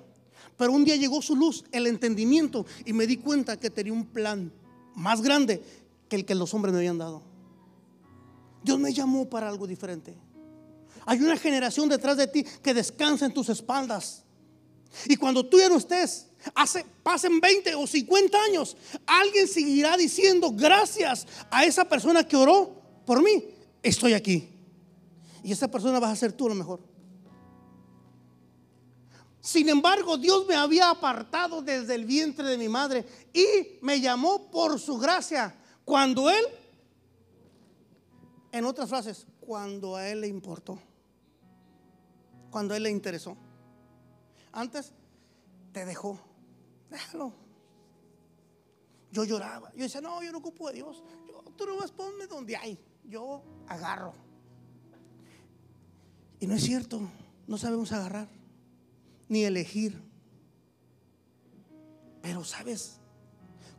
Pero un día llegó su luz, el entendimiento, y me di cuenta que tenía un plan más grande que el que los hombres me habían dado. Dios me llamó para algo diferente. Hay una generación detrás de ti que descansa en tus espaldas. Y cuando tú ya no estés, hace, pasen 20 o 50 años, alguien seguirá diciendo gracias a esa persona que oró por mí. Estoy aquí. Y esa persona vas a ser tú a lo mejor. Sin embargo, Dios me había apartado desde el vientre de mi madre y me llamó por su gracia. Cuando Él, en otras frases, cuando a Él le importó, cuando a Él le interesó. Antes te dejó, déjalo. Yo lloraba, yo decía, no, yo no ocupo de Dios. Yo, tú no vas ponme donde hay, yo agarro. Y no es cierto, no sabemos agarrar ni elegir. Pero sabes,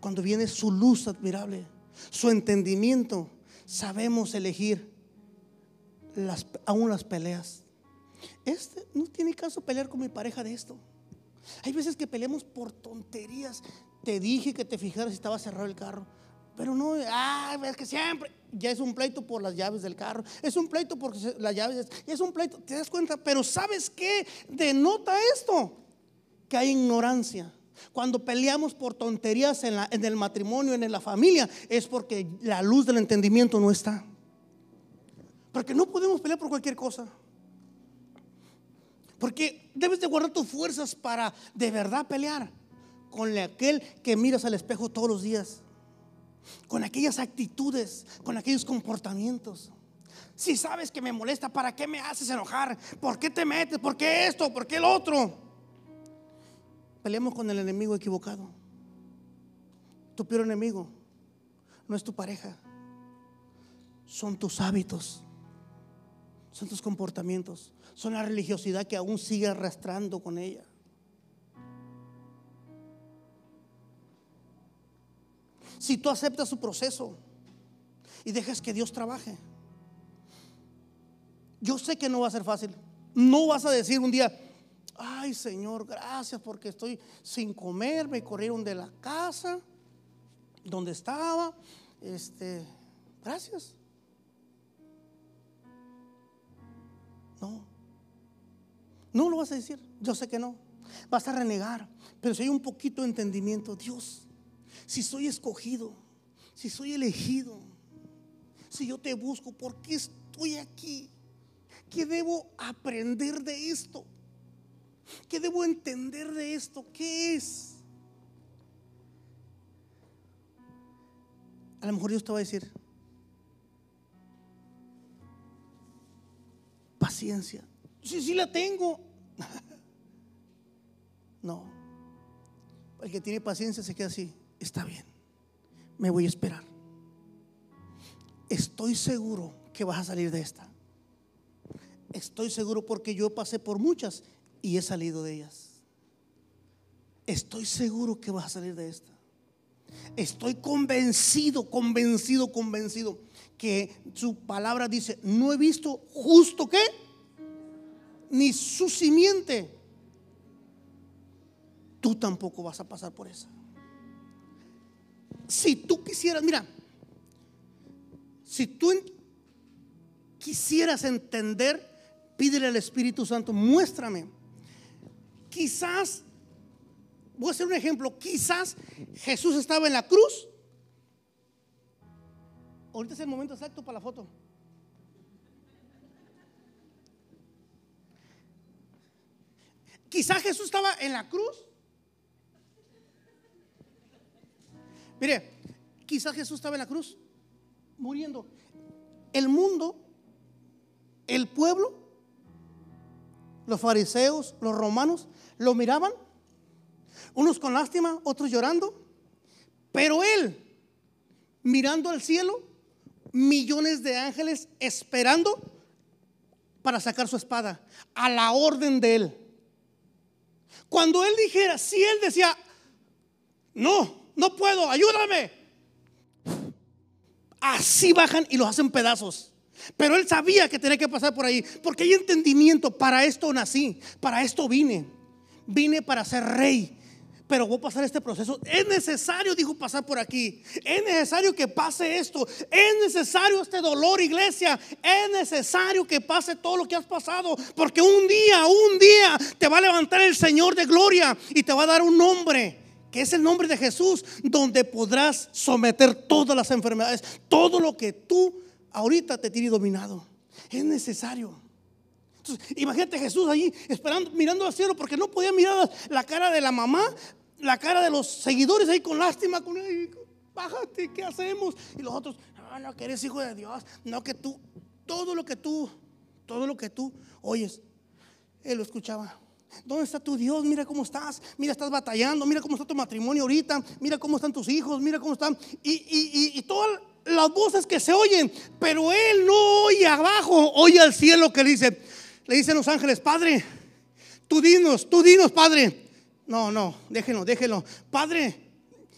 cuando viene su luz admirable, su entendimiento, sabemos elegir las, aún las peleas. Este no tiene caso pelear con mi pareja de esto. Hay veces que peleamos por tonterías. Te dije que te fijaras si estaba cerrado el carro. Pero no, ah, es que siempre, ya es un pleito por las llaves del carro, es un pleito porque las llaves, es un pleito, ¿te das cuenta? Pero ¿sabes qué denota esto? Que hay ignorancia. Cuando peleamos por tonterías en, en el matrimonio, en la familia, es porque la luz del entendimiento no está. Porque no podemos pelear por cualquier cosa. Porque debes de guardar tus fuerzas para de verdad pelear con aquel que miras al espejo todos los días con aquellas actitudes, con aquellos comportamientos. Si sabes que me molesta, ¿para qué me haces enojar? ¿Por qué te metes? ¿Por qué esto? ¿Por qué el otro? Peleamos con el enemigo equivocado. Tu peor enemigo no es tu pareja, son tus hábitos, son tus comportamientos, son la religiosidad que aún sigue arrastrando con ella. Si tú aceptas su proceso y dejas que Dios trabaje. Yo sé que no va a ser fácil. No vas a decir un día, ay Señor, gracias porque estoy sin comer, me corrieron de la casa donde estaba. Este, gracias. No. No lo vas a decir. Yo sé que no. Vas a renegar. Pero si hay un poquito de entendimiento, Dios, si soy escogido, si soy elegido, si yo te busco, ¿por qué estoy aquí? ¿Qué debo aprender de esto? ¿Qué debo entender de esto? ¿Qué es? A lo mejor Dios te va a decir, paciencia. Sí, sí la tengo. no. El que tiene paciencia se queda así está bien, me voy a esperar. Estoy seguro que vas a salir de esta. Estoy seguro porque yo pasé por muchas y he salido de ellas. Estoy seguro que vas a salir de esta. Estoy convencido, convencido, convencido que su palabra dice, no he visto justo que ni su simiente. Tú tampoco vas a pasar por esa si tú quisieras, mira, si tú quisieras entender, pídele al Espíritu Santo, muéstrame. Quizás, voy a hacer un ejemplo, quizás Jesús estaba en la cruz. Ahorita es el momento exacto para la foto. Quizás Jesús estaba en la cruz Mire, quizás Jesús estaba en la cruz, muriendo. El mundo, el pueblo, los fariseos, los romanos, lo miraban, unos con lástima, otros llorando, pero él, mirando al cielo, millones de ángeles esperando para sacar su espada, a la orden de él. Cuando él dijera, si él decía, no, no puedo, ayúdame. Así bajan y los hacen pedazos. Pero él sabía que tenía que pasar por ahí, porque hay entendimiento, para esto nací, para esto vine. Vine para ser rey, pero voy a pasar este proceso. Es necesario, dijo, pasar por aquí. Es necesario que pase esto. Es necesario este dolor, iglesia. Es necesario que pase todo lo que has pasado. Porque un día, un día te va a levantar el Señor de gloria y te va a dar un nombre. Que es el nombre de Jesús, donde podrás someter todas las enfermedades, todo lo que tú ahorita te tiene dominado. Es necesario. imagínate Jesús ahí esperando, mirando al cielo, porque no podía mirar la cara de la mamá, la cara de los seguidores ahí con lástima, con bájate, ¿qué hacemos? Y los otros, no, no, que eres hijo de Dios, no que tú, todo lo que tú, todo lo que tú oyes, él lo escuchaba. ¿Dónde está tu Dios? Mira cómo estás. Mira, estás batallando. Mira cómo está tu matrimonio ahorita. Mira cómo están tus hijos. Mira cómo están. Y, todas las voces que se oyen. Pero Él no oye abajo, oye al cielo que dice. Le dicen los ángeles, Padre, tú dinos, tú dinos, Padre. No, no, déjenlo, déjenlo. Padre,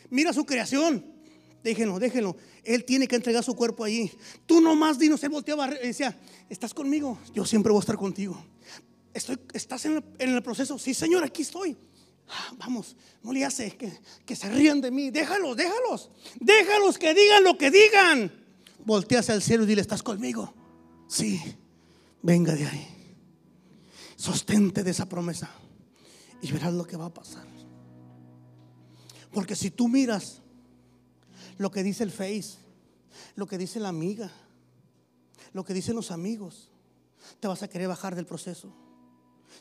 mira su creación. Déjenlo, déjenlo. Él tiene que entregar su cuerpo allí. Tú nomás dinos, él volteaba y decía, ¿estás conmigo? Yo siempre voy a estar contigo. Estoy, ¿Estás en el, proceso? Sí, Señor, aquí estoy. Ah, vamos, no le hace que, que se rían de mí. Déjalos, déjalos. Déjalos que digan lo que digan. Voltea hacia el cielo y dile, ¿estás conmigo? Sí, venga de ahí. Sostente de esa promesa y verás lo que va a pasar. Porque si tú miras lo que dice el Face, lo que dice la amiga, lo que dicen los amigos, te vas a querer bajar del proceso.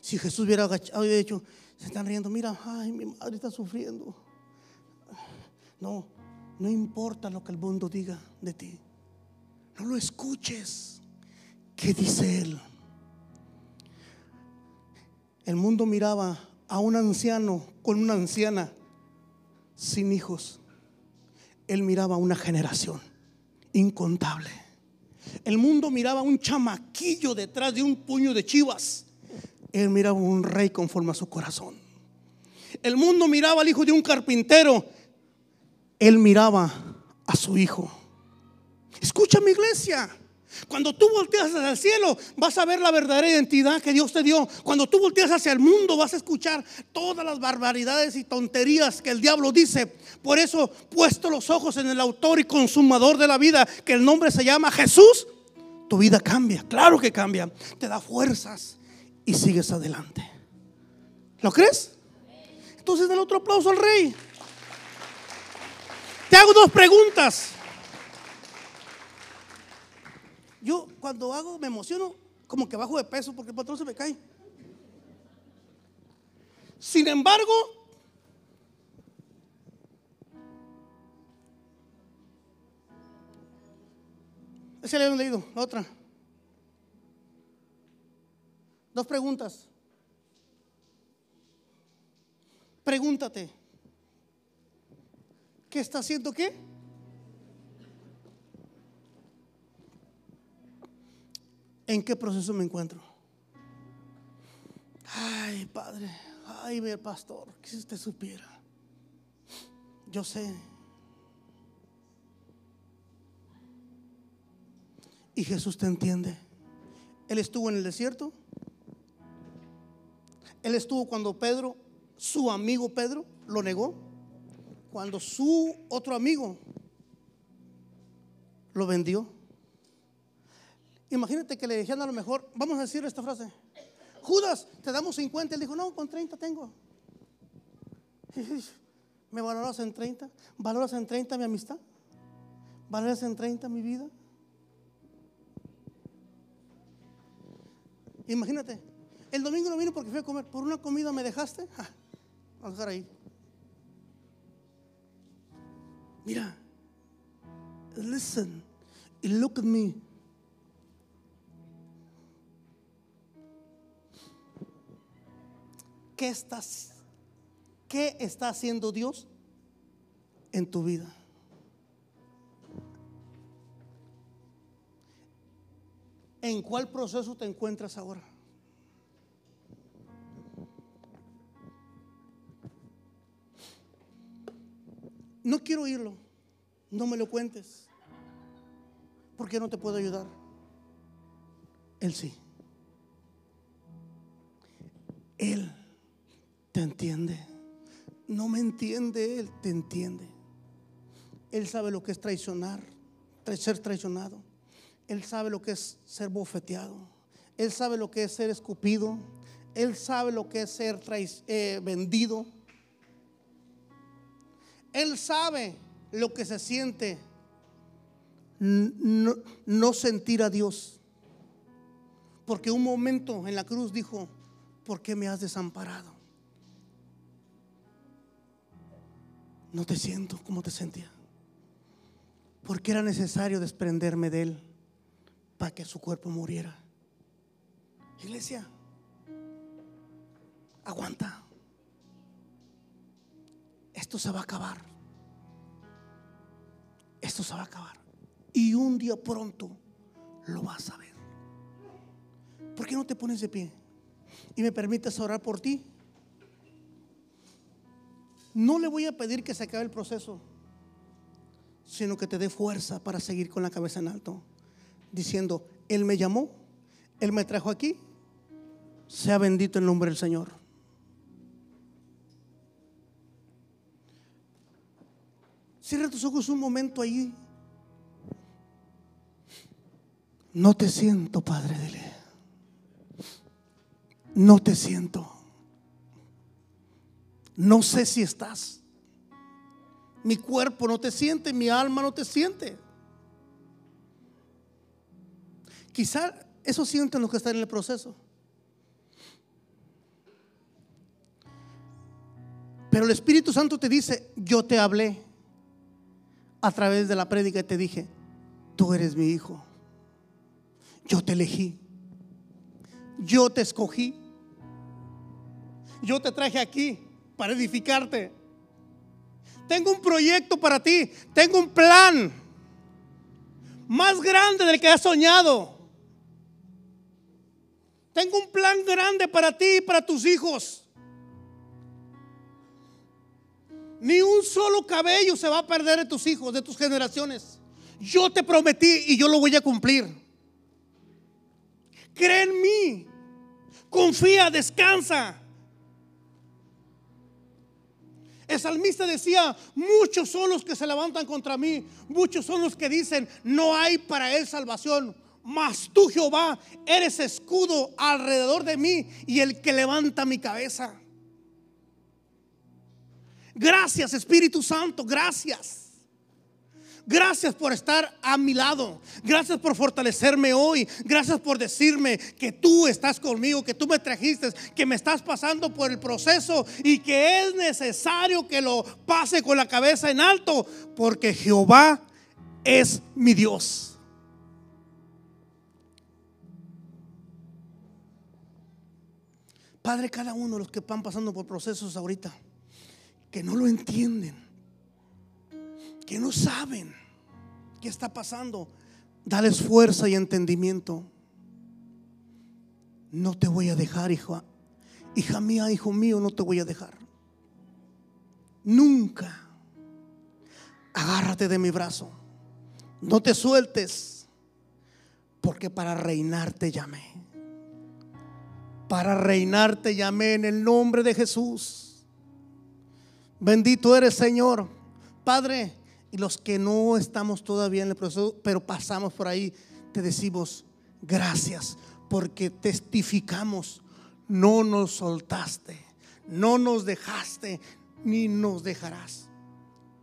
Si Jesús hubiera agachado y dicho, se están riendo, mira, ay, mi madre está sufriendo. No, no importa lo que el mundo diga de ti. No lo escuches. ¿Qué dice él? El mundo miraba a un anciano con una anciana sin hijos. Él miraba a una generación incontable. El mundo miraba a un chamaquillo detrás de un puño de chivas. Él miraba un rey conforme a su corazón. El mundo miraba al hijo de un carpintero. Él miraba a su hijo. Escucha mi iglesia. Cuando tú volteas hacia el cielo, vas a ver la verdadera identidad que Dios te dio. Cuando tú volteas hacia el mundo, vas a escuchar todas las barbaridades y tonterías que el diablo dice. Por eso, puesto los ojos en el autor y consumador de la vida, que el nombre se llama Jesús, tu vida cambia. Claro que cambia. Te da fuerzas y sigues adelante. ¿Lo crees? Entonces, del otro aplauso al rey. Te hago dos preguntas. Yo cuando hago me emociono como que bajo de peso porque el patrón se me cae. Sin embargo, ese le hemos leído, la otra. Dos preguntas. Pregúntate, ¿qué está haciendo qué? ¿En qué proceso me encuentro? Ay, Padre, ay, mi pastor, que si usted supiera. Yo sé. Y Jesús te entiende. Él estuvo en el desierto. Él estuvo cuando Pedro, su amigo Pedro, lo negó. Cuando su otro amigo lo vendió. Imagínate que le dijeran a lo mejor, vamos a decir esta frase, Judas, te damos 50. Él dijo, no, con 30 tengo. ¿Me valoras en 30? ¿Valoras en 30 mi amistad? ¿Valoras en 30 mi vida? Imagínate, el domingo no vino porque fui a comer. ¿Por una comida me dejaste? vamos a dejar ahí. Mira, listen and look at me. ¿Qué estás qué está haciendo Dios en tu vida? ¿En cuál proceso te encuentras ahora? No quiero oírlo. No me lo cuentes. Porque no te puedo ayudar. Él sí. Él te entiende. No me entiende, Él te entiende. Él sabe lo que es traicionar, ser traicionado. Él sabe lo que es ser bofeteado. Él sabe lo que es ser escupido. Él sabe lo que es ser eh, vendido. Él sabe lo que se siente no, sentir a Dios. Porque un momento en la cruz dijo, ¿por qué me has desamparado? No te siento como te sentía. Porque era necesario desprenderme de Él para que su cuerpo muriera. Iglesia, aguanta. Esto se va a acabar. Esto se va a acabar. Y un día pronto lo vas a ver. ¿Por qué no te pones de pie y me permites orar por ti? No le voy a pedir que se acabe el proceso, sino que te dé fuerza para seguir con la cabeza en alto, diciendo, Él me llamó, Él me trajo aquí, sea bendito el nombre del Señor. Cierra tus ojos un momento ahí. No te siento, Padre, dile. No te siento. No sé si estás. Mi cuerpo no te siente, mi alma no te siente. Quizá eso sienten los que están en el proceso. Pero el Espíritu Santo te dice, yo te hablé a través de la prédica y te dije, tú eres mi hijo. Yo te elegí. Yo te escogí. Yo te traje aquí para edificarte. Tengo un proyecto para ti. Tengo un plan más grande del que has soñado. Tengo un plan grande para ti y para tus hijos. Ni un solo cabello se va a perder de tus hijos, de tus generaciones. Yo te prometí y yo lo voy a cumplir. Cree en mí. Confía, descansa. El salmista decía, muchos son los que se levantan contra mí, muchos son los que dicen, no hay para él salvación. Mas tú, Jehová, eres escudo alrededor de mí y el que levanta mi cabeza. Gracias Espíritu Santo, gracias. Gracias por estar a mi lado. Gracias por fortalecerme hoy. Gracias por decirme que tú estás conmigo, que tú me trajiste, que me estás pasando por el proceso y que es necesario que lo pase con la cabeza en alto, porque Jehová es mi Dios. Padre, cada uno de los que van pasando por procesos ahorita que no lo entienden, que no saben qué está pasando. Dales fuerza y entendimiento. No te voy a dejar, hija. Hija mía, hijo mío, no te voy a dejar. Nunca. Agárrate de mi brazo. No te sueltes. Porque para reinar te llamé. Para reinar te llamé en el nombre de Jesús. Bendito eres, Señor. Padre, y los que no estamos todavía en el proceso, pero pasamos por ahí, te decimos gracias porque testificamos, no nos soltaste, no nos dejaste, ni nos dejarás.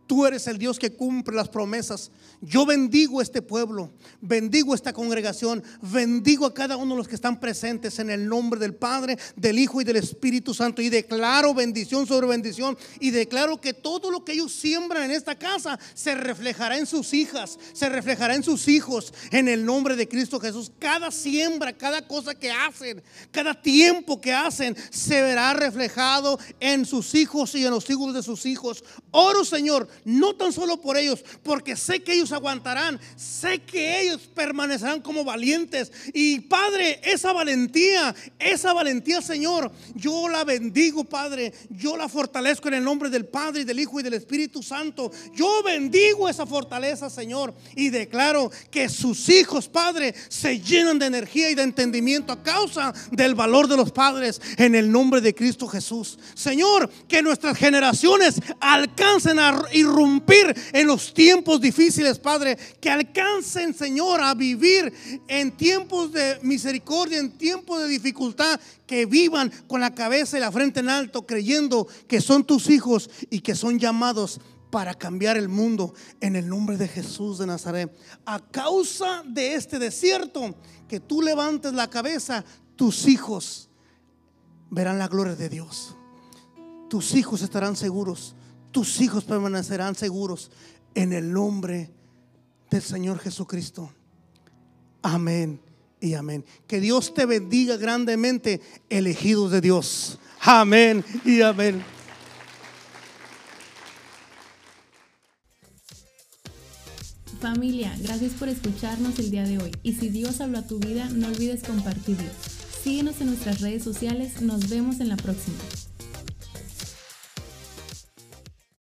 Tú eres el Dios que cumple las promesas. Yo bendigo este pueblo, bendigo esta congregación, bendigo a cada uno de los que están presentes en el nombre del Padre, del Hijo y del Espíritu Santo. Y declaro bendición sobre bendición. Y declaro que todo lo que ellos siembran en esta casa se reflejará en sus hijas, se reflejará en sus hijos, en el nombre de Cristo Jesús. Cada siembra, cada cosa que hacen, cada tiempo que hacen, se verá reflejado en sus hijos y en los hijos de sus hijos. Oro, Señor, no tan solo por ellos, porque sé que ellos aguantarán, sé que ellos permanecerán como valientes. Y Padre, esa valentía, esa valentía, Señor, yo la bendigo, Padre, yo la fortalezco en el nombre del Padre del Hijo y del Espíritu Santo. Yo bendigo esa fortaleza, Señor, y declaro que sus hijos, Padre, se llenan de energía y de entendimiento a causa del valor de los padres en el nombre de Cristo Jesús. Señor, que nuestras generaciones alcancen a irrumpir en los tiempos difíciles, Padre. Que alcancen, Señor, a vivir en tiempos de misericordia, en tiempos de dificultad. Que vivan con la cabeza y la frente en alto, creyendo que son tus hijos y que son llamados para cambiar el mundo en el nombre de Jesús de Nazaret. A causa de este desierto, que tú levantes la cabeza, tus hijos verán la gloria de Dios. Tus hijos estarán seguros tus hijos permanecerán seguros en el nombre del Señor Jesucristo. Amén y amén. Que Dios te bendiga grandemente, elegidos de Dios. Amén y amén. Familia, gracias por escucharnos el día de hoy. Y si Dios habló a tu vida, no olvides compartirlo. Síguenos en nuestras redes sociales. Nos vemos en la próxima.